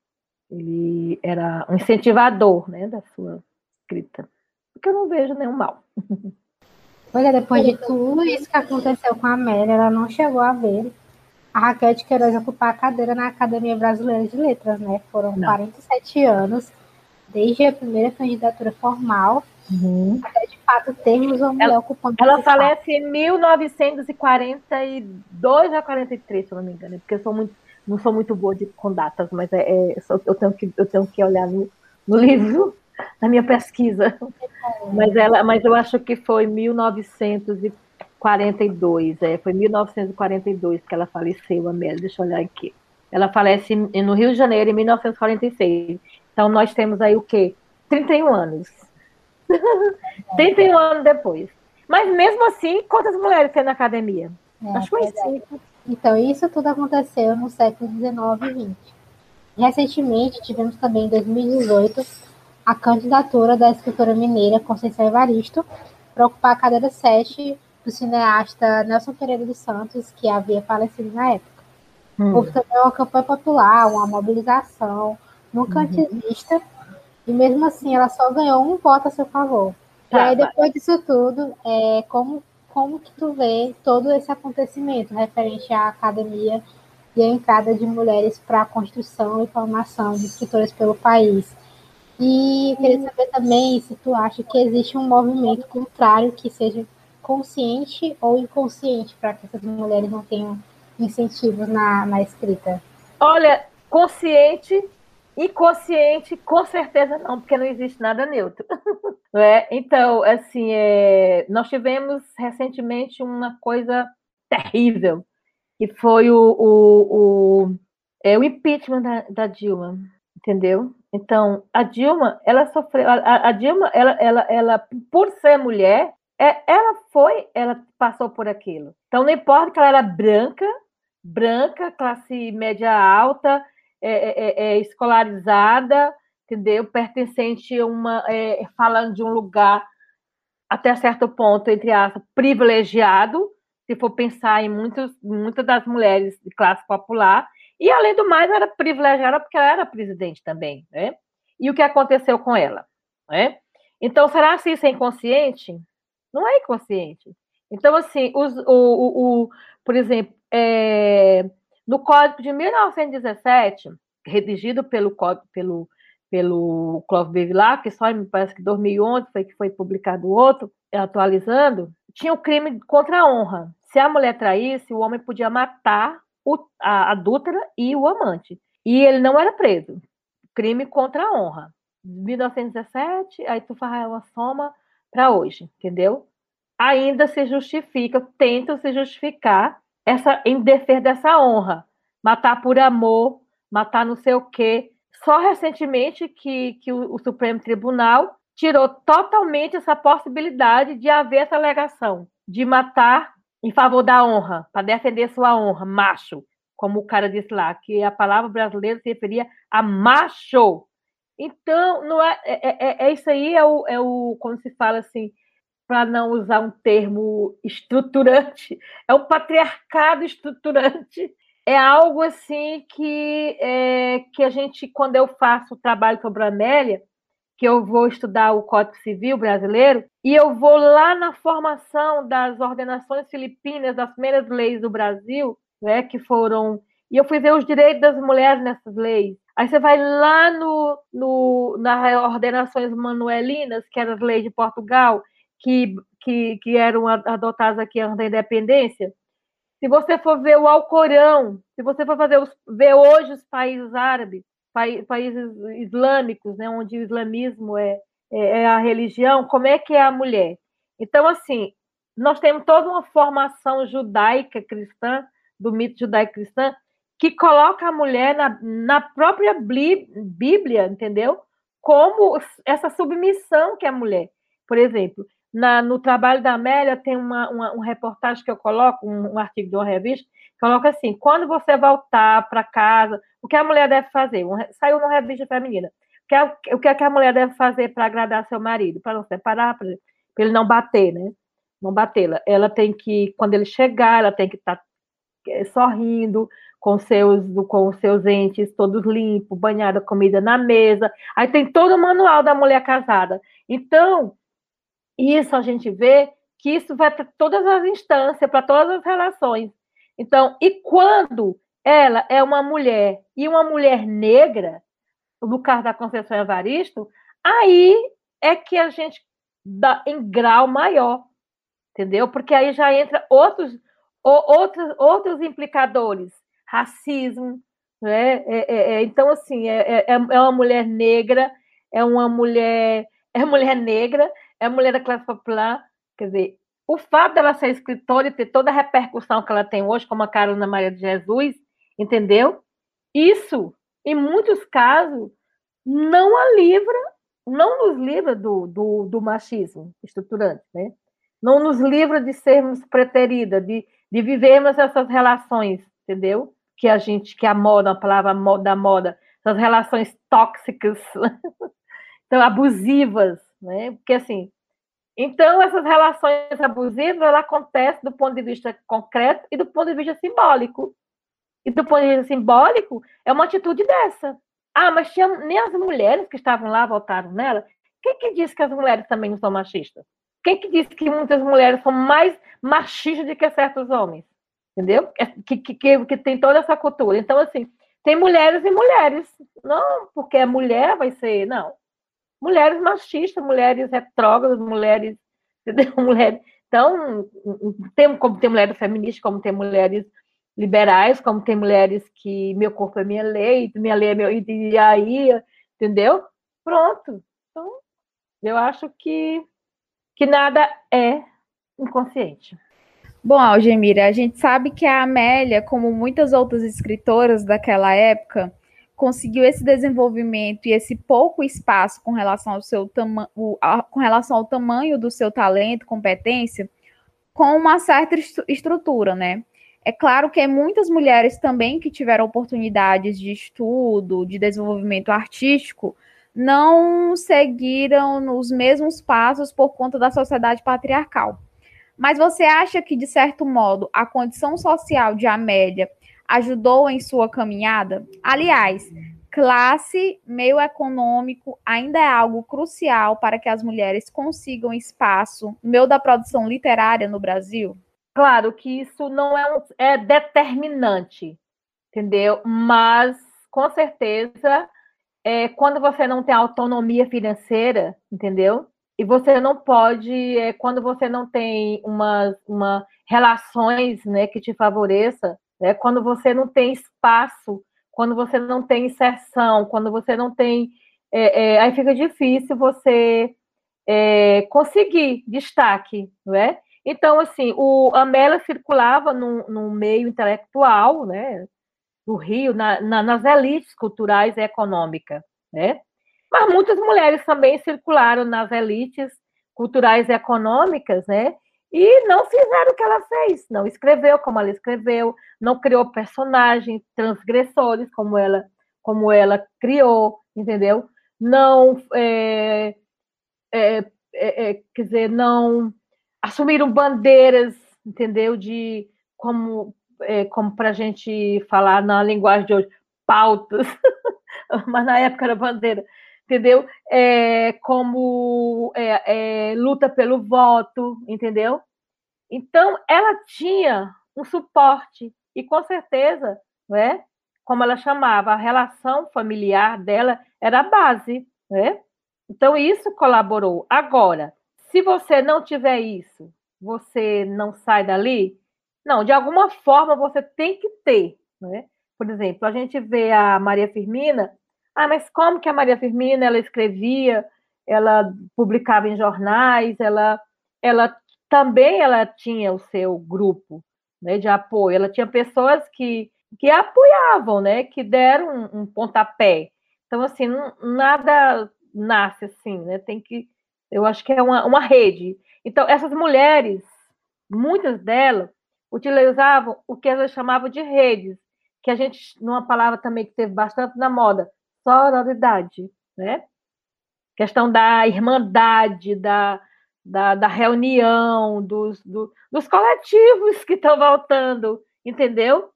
ele era um incentivador, né, da sua escrita porque eu não vejo nenhum mal. (laughs) Olha, depois de tudo isso que aconteceu com a Amélia, ela não chegou a ver a Raquel de Queiroz ocupar a cadeira na Academia Brasileira de Letras, né? Foram não. 47 anos, desde a primeira candidatura formal, uhum. até de fato termos uma mulher ela, ocupando Ela falece em 1942 a 43, se eu não me engano, porque eu sou muito, não sou muito boa de, com datas, mas é, é eu, tenho que, eu tenho que olhar no, no livro na minha pesquisa. Mas, ela, mas eu acho que foi 1942, é, foi 1942 que ela faleceu, Amélia, deixa eu olhar aqui. Ela falece no Rio de Janeiro em 1946. Então nós temos aí o quê? 31 anos. (laughs) 31 anos depois. Mas mesmo assim, quantas mulheres tem na academia? É, acho que foi cinco. Então, isso tudo aconteceu no século XIX e XX. Recentemente, tivemos também em 2018 a candidatura da escritora mineira Conceição Evaristo para ocupar a cadeira 7 do cineasta Nelson Pereira dos Santos, que havia falecido na época. Hum. Houve também uma campanha popular, uma mobilização, nunca antes uhum. vista, e mesmo assim ela só ganhou um voto a seu favor. Tá, e aí, depois disso tudo, é, como, como que tu vê todo esse acontecimento referente à academia e a entrada de mulheres para a construção e formação de escritores pelo país? E queria saber também se tu acha que existe um movimento contrário que seja consciente ou inconsciente para que essas mulheres não tenham incentivos na, na escrita. Olha, consciente Inconsciente, com certeza não, porque não existe nada neutro. (laughs) é? Então, assim, é, nós tivemos recentemente uma coisa terrível, que foi o, o, o, é, o impeachment da, da Dilma, entendeu? Então, a Dilma, ela sofreu, a, a Dilma, ela, ela, ela, por ser mulher, é, ela foi, ela passou por aquilo. Então, não importa que ela era branca, branca, classe média alta, é, é, é, é escolarizada, entendeu? Pertencente a uma, é, falando de um lugar até certo ponto, entre aspas, privilegiado, se for pensar em muitas das mulheres de classe popular, e além do mais, era privilegiada porque ela era presidente também, né? E o que aconteceu com ela, né? Então, será que isso é inconsciente? Não é inconsciente. Então, assim, os, o, o, o por exemplo, é, no Código de 1917, redigido pelo, pelo, pelo Clóvis Bevilacqua, que só me parece que 2011 foi que foi publicado outro, atualizando, tinha o crime contra a honra. Se a mulher traísse, o homem podia matar o, a adúltera e o amante. E ele não era preso. Crime contra a honra. 1917, aí tu faz uma soma para hoje, entendeu? Ainda se justifica, tentam se justificar essa em defesa dessa honra. Matar por amor, matar não sei o quê. Só recentemente que, que o, o Supremo Tribunal tirou totalmente essa possibilidade de haver essa alegação de matar em favor da honra, para defender sua honra, macho, como o cara disse lá, que a palavra brasileira se referia a macho. Então, não é, é, é, é isso aí, é o, é o, como se fala assim, para não usar um termo estruturante, é o patriarcado estruturante. É algo assim que, é, que a gente, quando eu faço o trabalho sobre a Amélia, que eu vou estudar o Código Civil brasileiro, e eu vou lá na formação das ordenações filipinas, das primeiras leis do Brasil, né, que foram. E eu fui ver os direitos das mulheres nessas leis. Aí você vai lá no, no, nas ordenações manuelinas, que eram as leis de Portugal, que, que, que eram adotadas aqui antes da independência. Se você for ver o Alcorão, se você for fazer os, ver hoje os países árabes, países islâmicos, né, onde o islamismo é, é, é, a religião, como é que é a mulher? Então, assim, nós temos toda uma formação judaica cristã, do mito judaico-cristã, que coloca a mulher na, na própria Bíblia, entendeu? Como essa submissão que é a mulher. Por exemplo, na, no trabalho da Amélia tem uma, uma, um reportagem que eu coloco, um, um artigo de uma revista, coloca assim, quando você voltar para casa, o que a mulher deve fazer? Um, saiu numa revista feminina. O que, a, o que, a mulher deve fazer para agradar seu marido? Para não separar, para ele não bater, né? Não batê-la. Ela tem que, quando ele chegar, ela tem que estar tá, é, sorrindo, com seus, com seus entes todos limpos, banhada, comida na mesa. Aí tem todo o manual da mulher casada. Então, isso a gente vê que isso vai para todas as instâncias, para todas as relações. Então, e quando ela é uma mulher e uma mulher negra, no caso da Conceição Evaristo, aí é que a gente dá em grau maior, entendeu? Porque aí já entra outros, outros, outros implicadores, racismo, né? É, é, é, então, assim, é, é, é, uma mulher negra, é uma mulher, (laughs) é mulher negra, é mulher da classe popular, quer dizer, o fato dela ser escritora e ter toda a repercussão que ela tem hoje, como a Carolina Maria de Jesus, entendeu? Isso, em muitos casos, não a livra, não nos livra do, do, do machismo estruturante, né? Não nos livra de sermos preteridas, de, de vivermos essas relações, entendeu? Que a gente, que a moda, a palavra da moda, essas relações tóxicas, (laughs) então abusivas, né? Porque assim, então essas relações abusivas ela acontecem do ponto de vista concreto e do ponto de vista simbólico. E do ponto de vista simbólico é uma atitude dessa. Ah, mas tinha, nem as mulheres que estavam lá votaram nela. Quem que disse que as mulheres também não são machistas? Quem que disse que muitas mulheres são mais machistas do que certos homens? Entendeu? É, que, que, que, que tem toda essa cultura. Então, assim, tem mulheres e mulheres. Não porque é mulher vai ser, não mulheres machistas, mulheres retrógradas, mulheres, (laughs) entendeu? Mulheres. Então, tem, como tem mulheres feministas, como tem mulheres liberais, como tem mulheres que meu corpo é minha lei, minha lei é meu. E aí, entendeu? Pronto. Então, eu acho que, que nada é inconsciente. Bom, Algemira, a gente sabe que a Amélia, como muitas outras escritoras daquela época, conseguiu esse desenvolvimento e esse pouco espaço com relação ao seu tamanho, com relação ao tamanho do seu talento, competência, com uma certa estrutura, né? É claro que muitas mulheres também que tiveram oportunidades de estudo, de desenvolvimento artístico, não seguiram nos mesmos passos por conta da sociedade patriarcal. Mas você acha que, de certo modo, a condição social de Amélia ajudou em sua caminhada? Aliás, classe, meio econômico ainda é algo crucial para que as mulheres consigam espaço no meio da produção literária no Brasil? Claro que isso não é, um, é determinante, entendeu? Mas, com certeza, é, quando você não tem autonomia financeira, entendeu? E você não pode, é, quando você não tem uma, uma relações né, que te favoreça, né, quando você não tem espaço, quando você não tem inserção, quando você não tem. É, é aí fica difícil você é, conseguir destaque, não é? Então, assim, o Amélia circulava no, meio intelectual, né, do Rio, na, na, nas elites culturais e econômicas, né? Mas muitas mulheres também circularam nas elites culturais e econômicas, né? E não fizeram o que ela fez, não escreveu como ela escreveu, não criou personagens transgressores como ela, como ela criou, entendeu? Não, é, é, é, quer dizer, não assumiram bandeiras, entendeu? De como, é, como para a gente falar na linguagem de hoje, pautas, (laughs) mas na época era bandeira, entendeu? É, como é, é, luta pelo voto, entendeu? Então, ela tinha um suporte, e com certeza, né, como ela chamava, a relação familiar dela era a base, né? Então, isso colaborou. Agora, se você não tiver isso, você não sai dali? Não, de alguma forma você tem que ter, né? Por exemplo, a gente vê a Maria Firmina, ah, mas como que a Maria Firmina, ela escrevia, ela publicava em jornais, ela, ela também ela tinha o seu grupo né, de apoio, ela tinha pessoas que, que apoiavam, né, que deram um, um pontapé. Então, assim, nada nasce assim, né, tem que eu acho que é uma, uma rede. Então, essas mulheres, muitas delas, utilizavam o que elas chamavam de redes, que a gente, numa palavra também que teve bastante na moda, sororidade, né? Questão da irmandade, da, da, da reunião, dos, do, dos coletivos que estão voltando, entendeu?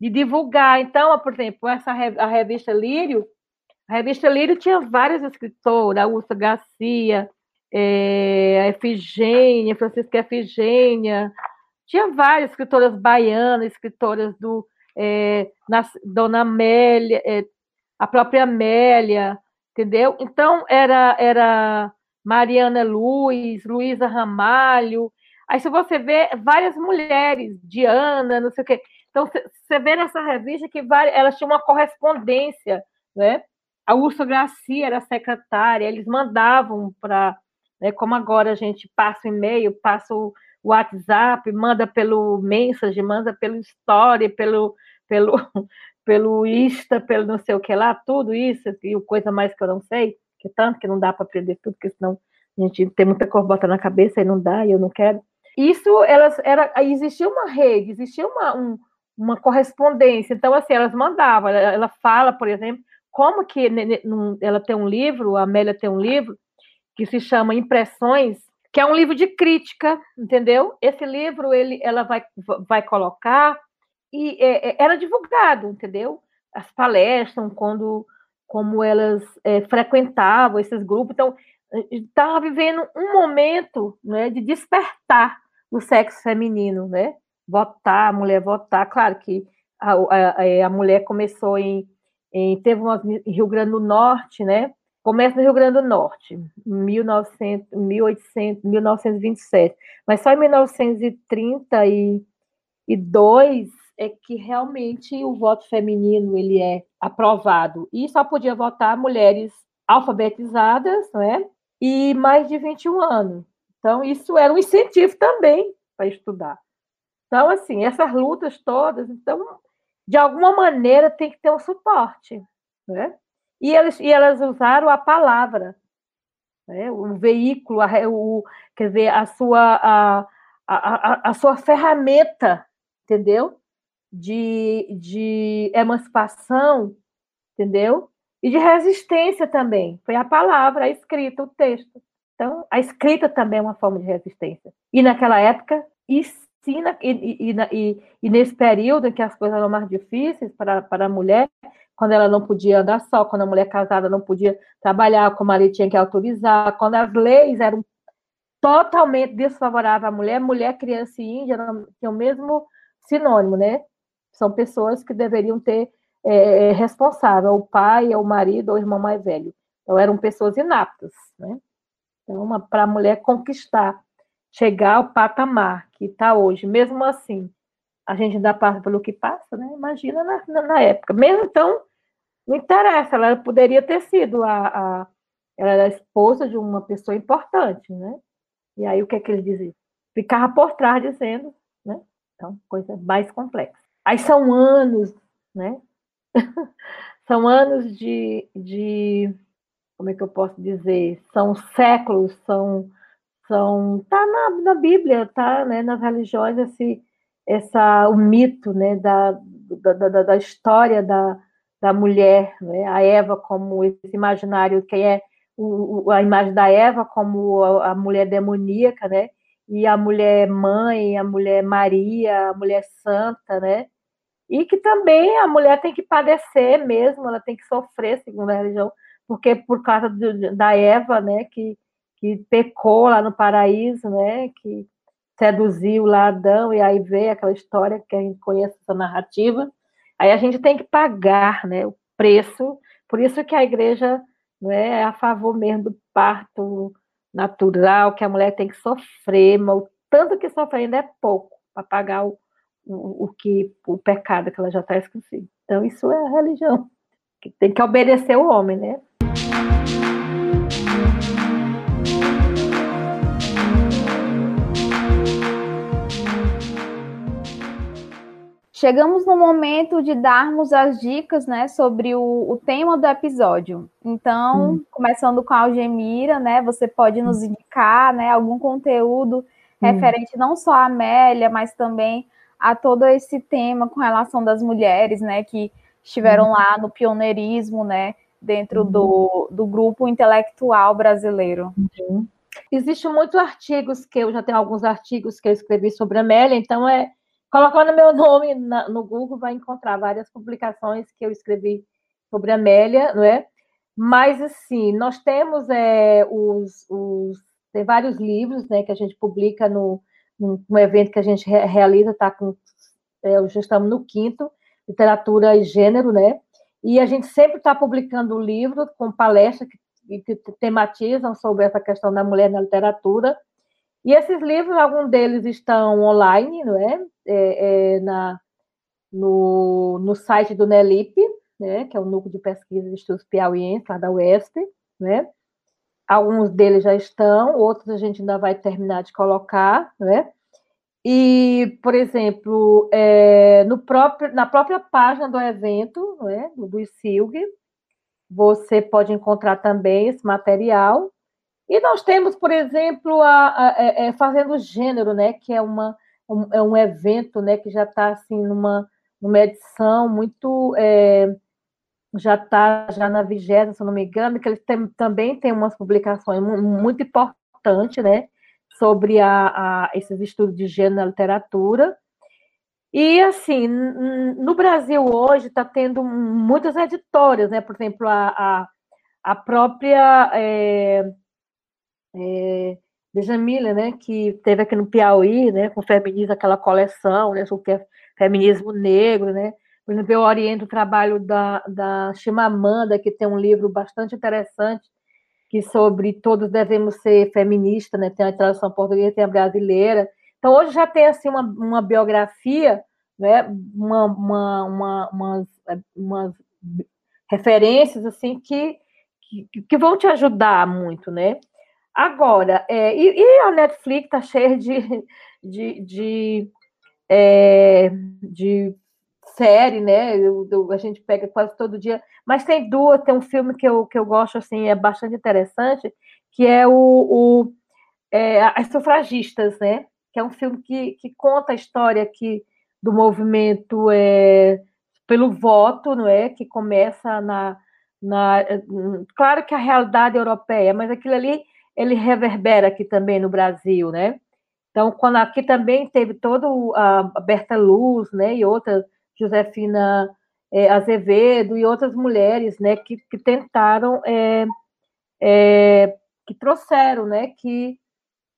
De divulgar. Então, por exemplo, essa a revista Lírio, a revista Lírio tinha várias escritoras, Augusta Garcia, é, a Efigênia, Francisca Efigênia, tinha várias escritoras baianas, escritoras do é, na, Dona Amélia, é, a própria Amélia, entendeu? Então era era Mariana Luz, Luísa Ramalho. Aí se você vê várias mulheres, Diana, não sei o quê. Então você vê nessa revista que várias, elas tinham uma correspondência, né? A Úrsula Garcia era secretária, eles mandavam para né? Como agora a gente passa o e-mail, passa o WhatsApp, manda pelo message, manda pelo story, pelo pelo (laughs) pelo Insta, pelo não sei o que lá, tudo isso e o coisa mais que eu não sei, que tanto que não dá para aprender tudo, porque senão a gente tem muita cor bota na cabeça e não dá, e eu não quero. Isso elas era existia uma rede, existia uma um, uma correspondência. Então assim, elas mandavam, ela, ela fala, por exemplo, como que ela tem um livro, a Amélia tem um livro que se chama Impressões, que é um livro de crítica, entendeu? Esse livro ele, ela vai, vai colocar e é, é era divulgado, entendeu? As palestras, quando como elas é, frequentavam esses grupos, então estava vivendo um momento né, de despertar do sexo feminino, né? Votar, a mulher votar, claro que a, a, a mulher começou em, em teve uma em Rio Grande do Norte, né? Começa no Rio Grande do Norte, 1900, 1800, 1927. Mas só em 1932 é que realmente o voto feminino ele é aprovado. E só podia votar mulheres alfabetizadas, não é? E mais de 21 anos. Então, isso era um incentivo também para estudar. Então, assim, essas lutas todas, então, de alguma maneira tem que ter um suporte, né? E, eles, e elas usaram a palavra, né? o veículo, a, o, quer dizer, a sua, a, a, a, sua ferramenta, entendeu? de, de emancipação, entendeu? E de resistência também. Foi a palavra, a escrita, o texto. Então, a escrita também é uma forma de resistência. E naquela época, e, sim, e, e, e, nesse período em que as coisas eram mais difíceis para, para a mulher, quando ela não podia andar só, quando a mulher casada não podia trabalhar, como a lei tinha que autorizar, quando as leis eram totalmente desfavoráveis à mulher, mulher, criança e índia tinham o mesmo sinônimo, né? São pessoas que deveriam ter é, responsável, o pai, o marido ou o irmão mais velho. Então, eram pessoas inaptas, né? Então, para a mulher conquistar, chegar ao patamar que está hoje, mesmo assim, a gente ainda passa pelo que passa, né? Imagina na, na, na época. Mesmo então, não interessa, ela poderia ter sido a, a, ela era a esposa de uma pessoa importante, né? E aí o que é que eles diziam? Ficava por trás dizendo, né? Então, coisa mais complexa. Aí são anos, né? (laughs) são anos de, de, como é que eu posso dizer? São séculos, são, são tá na, na Bíblia, tá, né? Nas religiões esse, essa o mito, né? Da, da, da, da história da da mulher, né? a Eva como esse imaginário, que é o, a imagem da Eva como a, a, mulher demoníaca, né? E a mulher mãe, a mulher Maria, a mulher santa, né? E que também a mulher tem que padecer mesmo, ela tem que sofrer, segundo a religião, porque por causa de, da Eva, né? Que, que pecou lá no paraíso, né? Que seduziu lá Adão, e aí veio aquela história que a gente conhece, essa narrativa, Aí a gente tem que pagar né, o preço, por isso que a igreja não é, é a favor mesmo do parto natural, que a mulher tem que sofrer, mas o tanto que sofre ainda é pouco para pagar o, o, o, que, o pecado que ela já está esquecida. Então, isso é a religião, que tem que obedecer o homem, né? Chegamos no momento de darmos as dicas, né, sobre o, o tema do episódio. Então, hum. começando com a Algemira, né, você pode nos indicar, né, algum conteúdo hum. referente não só à Amélia, mas também a todo esse tema com relação das mulheres, né, que estiveram hum. lá no pioneirismo, né, dentro do, uhum. do grupo intelectual brasileiro. Uhum. Existem muitos artigos que eu já tenho alguns artigos que eu escrevi sobre a Amélia, então é Colocando meu nome na, no Google, vai encontrar várias publicações que eu escrevi sobre Amélia, não é? Mas, assim, nós temos é, os, os, tem vários livros né, que a gente publica no, no, no evento que a gente re, realiza, tá com, é, já estamos no quinto, literatura e gênero, né? E a gente sempre está publicando livros com palestras que, que tematizam sobre essa questão da mulher na literatura. E esses livros, alguns deles estão online, não é? É, é na, no, no site do NELIP, né? Que é o Núcleo de Pesquisa de Estudos Piauienses, lá da UESP, né? Alguns deles já estão, outros a gente ainda vai terminar de colocar, né? E, por exemplo, é, no próprio, na própria página do evento, né, do ICILG, você pode encontrar também esse material, e nós temos, por exemplo, a, a, a, é, é, Fazendo Gênero, né, que é, uma, um, é um evento né, que já está assim, numa, numa edição muito. É, já está já na vigésima, se não me engano, que eles tem, também têm umas publicações muito importantes né, sobre a, a, esses estudos de gênero na literatura. E, assim, no Brasil hoje está tendo muitas editoras, né? Por exemplo, a, a, a própria. É, é, Benjamila, né, que teve aqui no Piauí, né, com o feminismo, aquela coleção, né, sobre feminismo negro, né, eu oriento o trabalho da, da Chimamanda, que tem um livro bastante interessante, que sobre todos devemos ser feministas, né, tem a tradução portuguesa, tem a brasileira, então hoje já tem, assim, uma, uma biografia, né, uma, uma, uma, umas, umas referências, assim, que, que, que vão te ajudar muito, né, Agora, é, e, e, a Netflix está cheia de, de, de, é, de série, né? Eu, eu, a gente pega quase todo dia. Mas tem duas, tem um filme que eu, que eu gosto, assim, é bastante interessante, que é o, o é, As Sufragistas, né? Que é um filme que, que conta a história que do movimento é, pelo voto, não é? Que começa na, na. Claro que a realidade europeia, mas aquilo ali ele reverbera aqui também no Brasil, né? Então, quando aqui também teve todo a Berta Luz, né, e outras, Josefina é, Azevedo e outras mulheres, né, que, que tentaram, é, é, que trouxeram, né, que,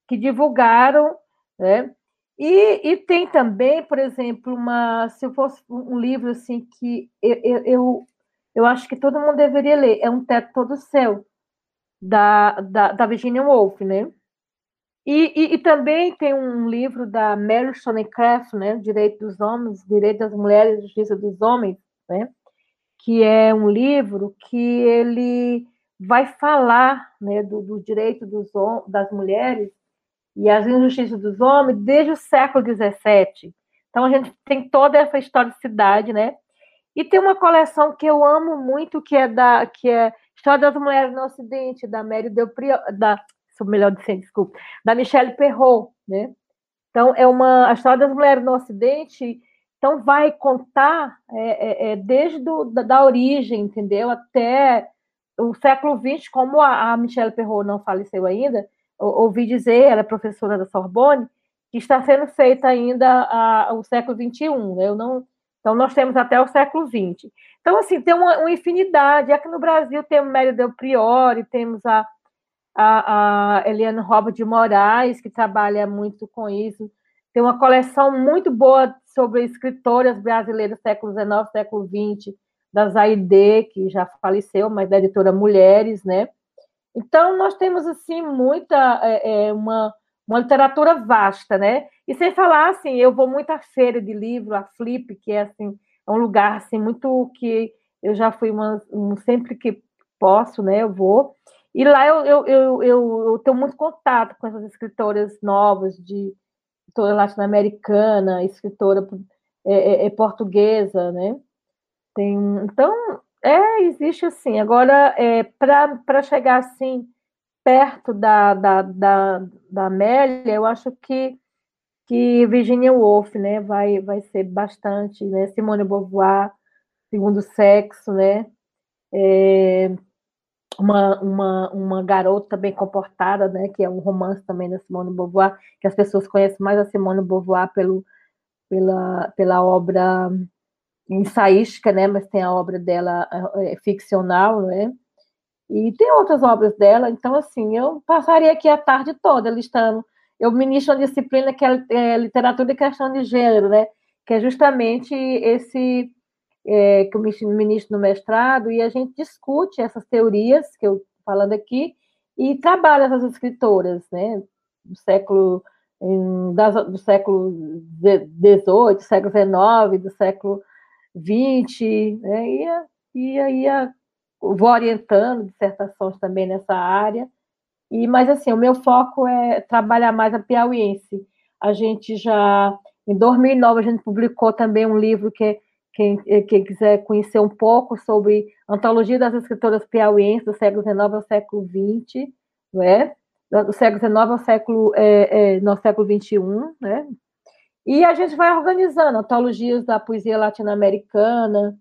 que divulgaram, né, e, e tem também, por exemplo, uma, se eu fosse um livro assim que eu, eu, eu acho que todo mundo deveria ler, é Um Teto Todo Céu, da, da, da Virginia Woolf, né? E, e, e, também tem um livro da Mary Shonecraft, né, Direito dos Homens, Direito das Mulheres, Justiça dos Homens, né, que é um livro que ele vai falar, né, do, do direito dos, das mulheres e as injustiças dos homens desde o século XVII. Então a gente tem toda essa historicidade, né? E tem uma coleção que eu amo muito que é da que é História das Mulheres no Ocidente da Mary Delprior, da melhor dizendo, desculpa, da Michelle Perrault, né? Então é uma a história das mulheres no Ocidente, então vai contar é, é, é desde do, da, da, origem, entendeu, até o século XX, como a, a Michelle Perrault não faleceu ainda, ouvi dizer, ela é professora da Sorbonne, que está sendo feita ainda a, o século XXI. Né? Eu não, então, nós temos até o século XX. Então, assim, tem uma, uma infinidade. Aqui no Brasil temos Mary Del Priori, temos a, a, a Eliane Roba de Moraes, que trabalha muito com isso. Tem uma coleção muito boa sobre escritoras brasileiras do século XIX, século XX, da Zaide, que já faleceu, mas da editora Mulheres, né? Então, nós temos, assim, muita, é, é, uma, uma literatura vasta, né? E sem falar, assim, eu vou muito à feira de livro, a Flip, que é, assim, é um lugar, assim, muito que eu já fui uma, um, sempre que posso, né, eu vou. E lá eu, eu, eu, eu, eu tenho muito contato com essas escritoras novas, de escritora latino-americana, escritora é, é, é, portuguesa, né? Tem, então, é, existe assim. Agora, é, para chegar assim, perto da, da, da, da Amélia, eu acho que, que Virginia Woolf né, vai, vai ser bastante, né? Simone Beauvoir, Segundo Sexo, né? É, uma, uma, uma garota bem comportada, né? Que é um romance também da Simone Beauvoir, que as pessoas conhecem mais a Simone Beauvoir pelo, pela, pela obra ensaística, né? Mas tem a obra dela é, ficcional, né? E tem outras obras dela. Então, assim, eu passaria aqui a tarde toda listando. Eu ministro uma disciplina que é, é literatura e questão de gênero, né? Que é justamente esse é, que eu ministro no mestrado e a gente discute essas teorias que eu falando aqui e trabalha essas escritoras, né? Do século do século XVIII, século XIX, do século 20, né? E, e aí a, vou orientando dissertações também nessa área. E, mas assim, o meu foco é trabalhar mais a piauiense. A gente já, em 2009, a gente publicou também um livro que quem, quem quiser conhecer um pouco sobre antologia das escritoras piauienses do século XIX ao século XX, não é? Do século XIX ao século, é, é, no século XXI, né? E a gente vai organizando antologias da poesia latino-americana,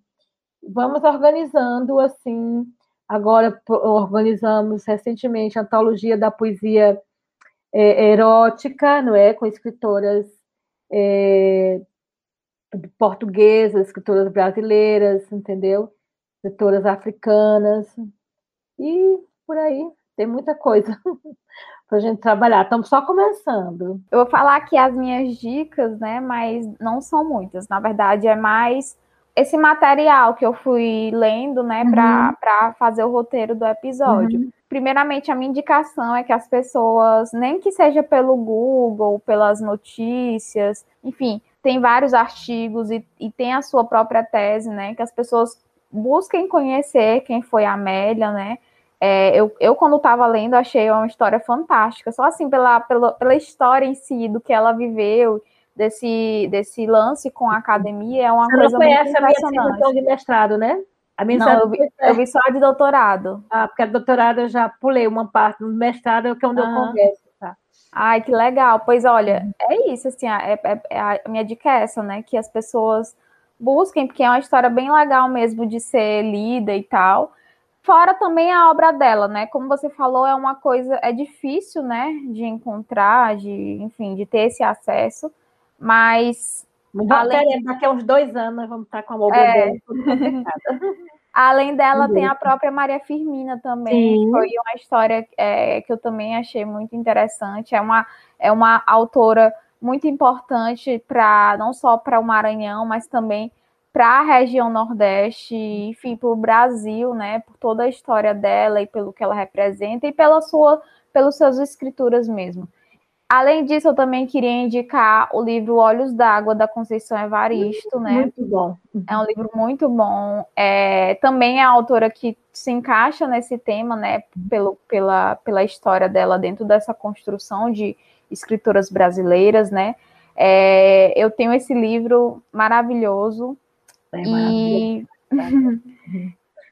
vamos organizando assim. Agora organizamos recentemente a antologia da poesia é, erótica, não é, com escritoras é, portuguesas, escritoras brasileiras, entendeu? Escritoras africanas e por aí tem muita coisa (laughs) para a gente trabalhar. Estamos só começando. Eu vou falar aqui as minhas dicas, né? Mas não são muitas. Na verdade, é mais esse material que eu fui lendo, né, uhum. para fazer o roteiro do episódio. Uhum. Primeiramente, a minha indicação é que as pessoas, nem que seja pelo Google, pelas notícias, enfim, tem vários artigos e, e tem a sua própria tese, né, que as pessoas busquem conhecer quem foi a Amélia, né, é, eu, eu, quando estava lendo, achei uma história fantástica, só assim, pela, pela, pela história em si, do que ela viveu, desse, desse lance com a academia, é uma Você coisa muito impressionante. Você não conhece a minha dissertação de mestrado, né? A minha não, eu vi, eu vi, só de doutorado. Ah, porque a doutorado eu já pulei uma parte, no mestrado é onde uhum. eu converso, tá? Ai, que legal. Pois olha, é isso, assim, é, é, é a minha dica é essa, né? Que as pessoas busquem, porque é uma história bem legal mesmo de ser lida e tal. Fora também a obra dela, né? Como você falou, é uma coisa, é difícil, né, de encontrar, de, enfim, de ter esse acesso, mas. Além... Daqui a uns dois anos vamos estar com a obra é... dela. (laughs) Além dela, uhum. tem a própria Maria Firmina também. Sim. Foi uma história é, que eu também achei muito interessante. É uma, é uma autora muito importante para não só para o Maranhão, mas também para a região Nordeste, enfim, para o Brasil, né? Por toda a história dela e pelo que ela representa e pela sua, pelas suas escrituras mesmo. Além disso, eu também queria indicar o livro Olhos d'Água, da Conceição Evaristo, né? Muito bom. É um livro muito bom. É, também é a autora que se encaixa nesse tema, né? Pelo, pela, pela história dela dentro dessa construção de escritoras brasileiras, né? É, eu tenho esse livro maravilhoso. É e...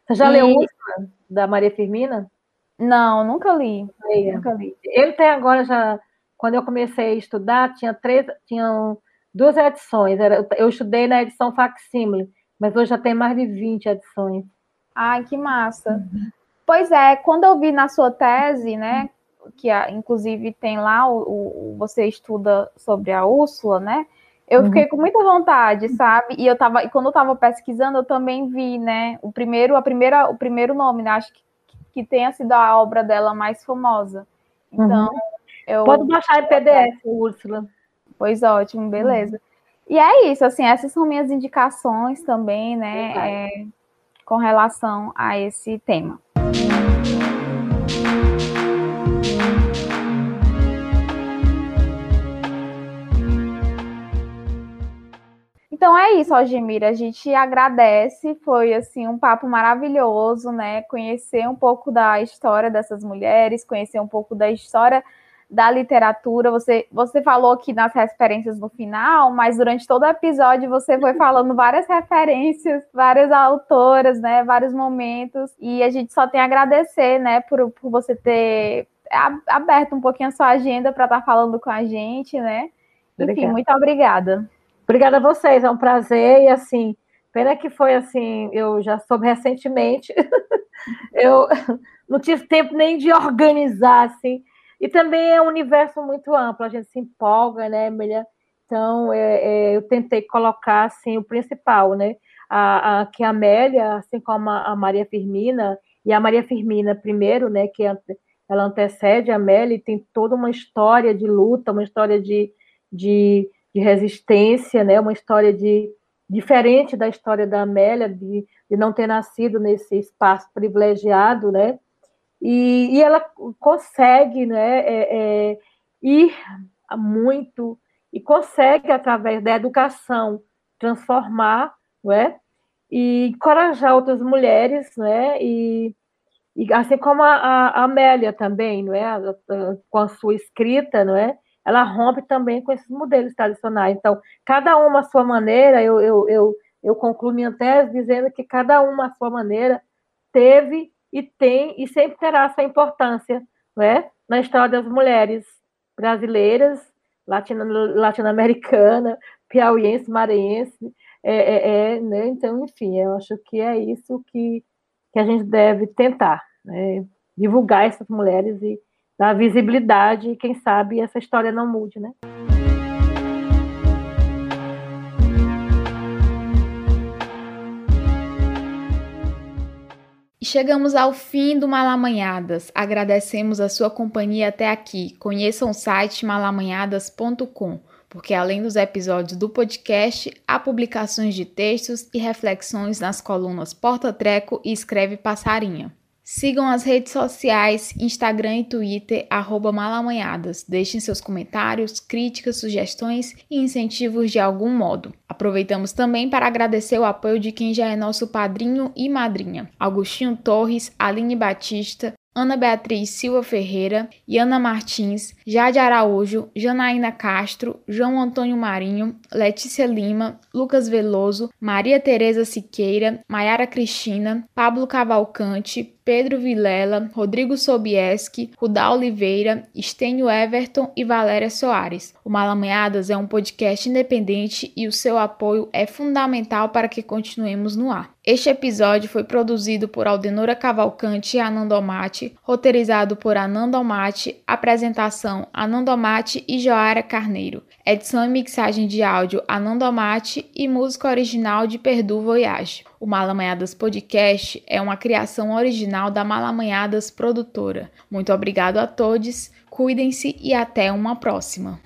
Você já (laughs) e... leu Úrsula, da Maria Firmina? Não, nunca li. Nunca li. Ele tem agora já quando eu comecei a estudar, tinha três, tinham duas edições. Era, eu estudei na edição facsímile, mas hoje já tem mais de 20 edições. Ai, que massa. Uhum. Pois é, quando eu vi na sua tese, né, que inclusive tem lá, o, o, você estuda sobre a Úrsula, né, eu fiquei uhum. com muita vontade, sabe? E eu tava, e quando eu estava pesquisando, eu também vi, né, o primeiro, a primeira, o primeiro nome, né, acho que, que tenha sido a obra dela mais famosa. Então, uhum. Eu... Pode baixar em PDF, Úrsula. Pois ótimo, beleza. Uhum. E é isso, assim, essas são minhas indicações também, né, é, com relação a esse tema. Então é isso, Algemira. A gente agradece. Foi assim um papo maravilhoso, né? Conhecer um pouco da história dessas mulheres, conhecer um pouco da história da literatura. Você, você falou aqui nas referências no final, mas durante todo o episódio você foi (laughs) falando várias referências, várias autoras, né? Vários momentos. E a gente só tem a agradecer, né, por, por você ter aberto um pouquinho a sua agenda para estar tá falando com a gente, né? Obrigada. Enfim, muito obrigada. Obrigada a vocês, é um prazer e assim, pena que foi assim, eu já soube recentemente, (laughs) eu não tive tempo nem de organizar assim, e também é um universo muito amplo, a gente se empolga, né, Emília? Então, é, é, eu tentei colocar, assim, o principal, né? A, a, que a Amélia, assim como a, a, Maria Firmina, e a Maria Firmina primeiro, né, que ela antecede a Amélia e tem toda uma história de luta, uma história de, de, de resistência, né, uma história de diferente da história da Amélia, de, de não ter nascido nesse espaço privilegiado, né, e, e ela consegue né, é, é, ir muito e consegue, através da educação, transformar não é? e encorajar outras mulheres, né? e, e assim como a, a Amélia também, não é? com a sua escrita, não é? ela rompe também com esses modelos tradicionais. Então, cada uma à sua maneira, eu, eu, eu, eu concluo minha tese dizendo que cada uma à sua maneira teve e tem e sempre terá sua importância né, na história das mulheres brasileiras, latino-americana, (laughs) piauiense, maranhense. É, é, é, né? Então, enfim, eu acho que é isso que, que a gente deve tentar, né? divulgar essas mulheres e dar visibilidade, e quem sabe essa história não mude, né? Chegamos ao fim do Malamanhadas. Agradecemos a sua companhia até aqui. Conheçam o site malamanhadas.com, porque além dos episódios do podcast, há publicações de textos e reflexões nas colunas Porta Treco e Escreve Passarinha. Sigam as redes sociais, Instagram e Twitter, arroba malamanhadas. Deixem seus comentários, críticas, sugestões e incentivos de algum modo. Aproveitamos também para agradecer o apoio de quem já é nosso padrinho e madrinha: Agostinho Torres, Aline Batista, Ana Beatriz Silva Ferreira, Ana Martins, Jade Araújo, Janaína Castro, João Antônio Marinho, Letícia Lima, Lucas Veloso, Maria Tereza Siqueira, Maiara Cristina, Pablo Cavalcante, Pedro Vilela, Rodrigo Sobieski, Rudá Oliveira, Estênio Everton e Valéria Soares. O Malamanhadas é um podcast independente e o seu apoio é fundamental para que continuemos no ar. Este episódio foi produzido por Aldenora Cavalcante e Anandomate, roteirizado por Anandomate, apresentação Anandomate e Joara Carneiro, edição e mixagem de áudio Anandomate e música original de Perdu Voyage. O Malamanhadas Podcast é uma criação original da Malamanhadas Produtora. Muito obrigado a todos, cuidem-se e até uma próxima.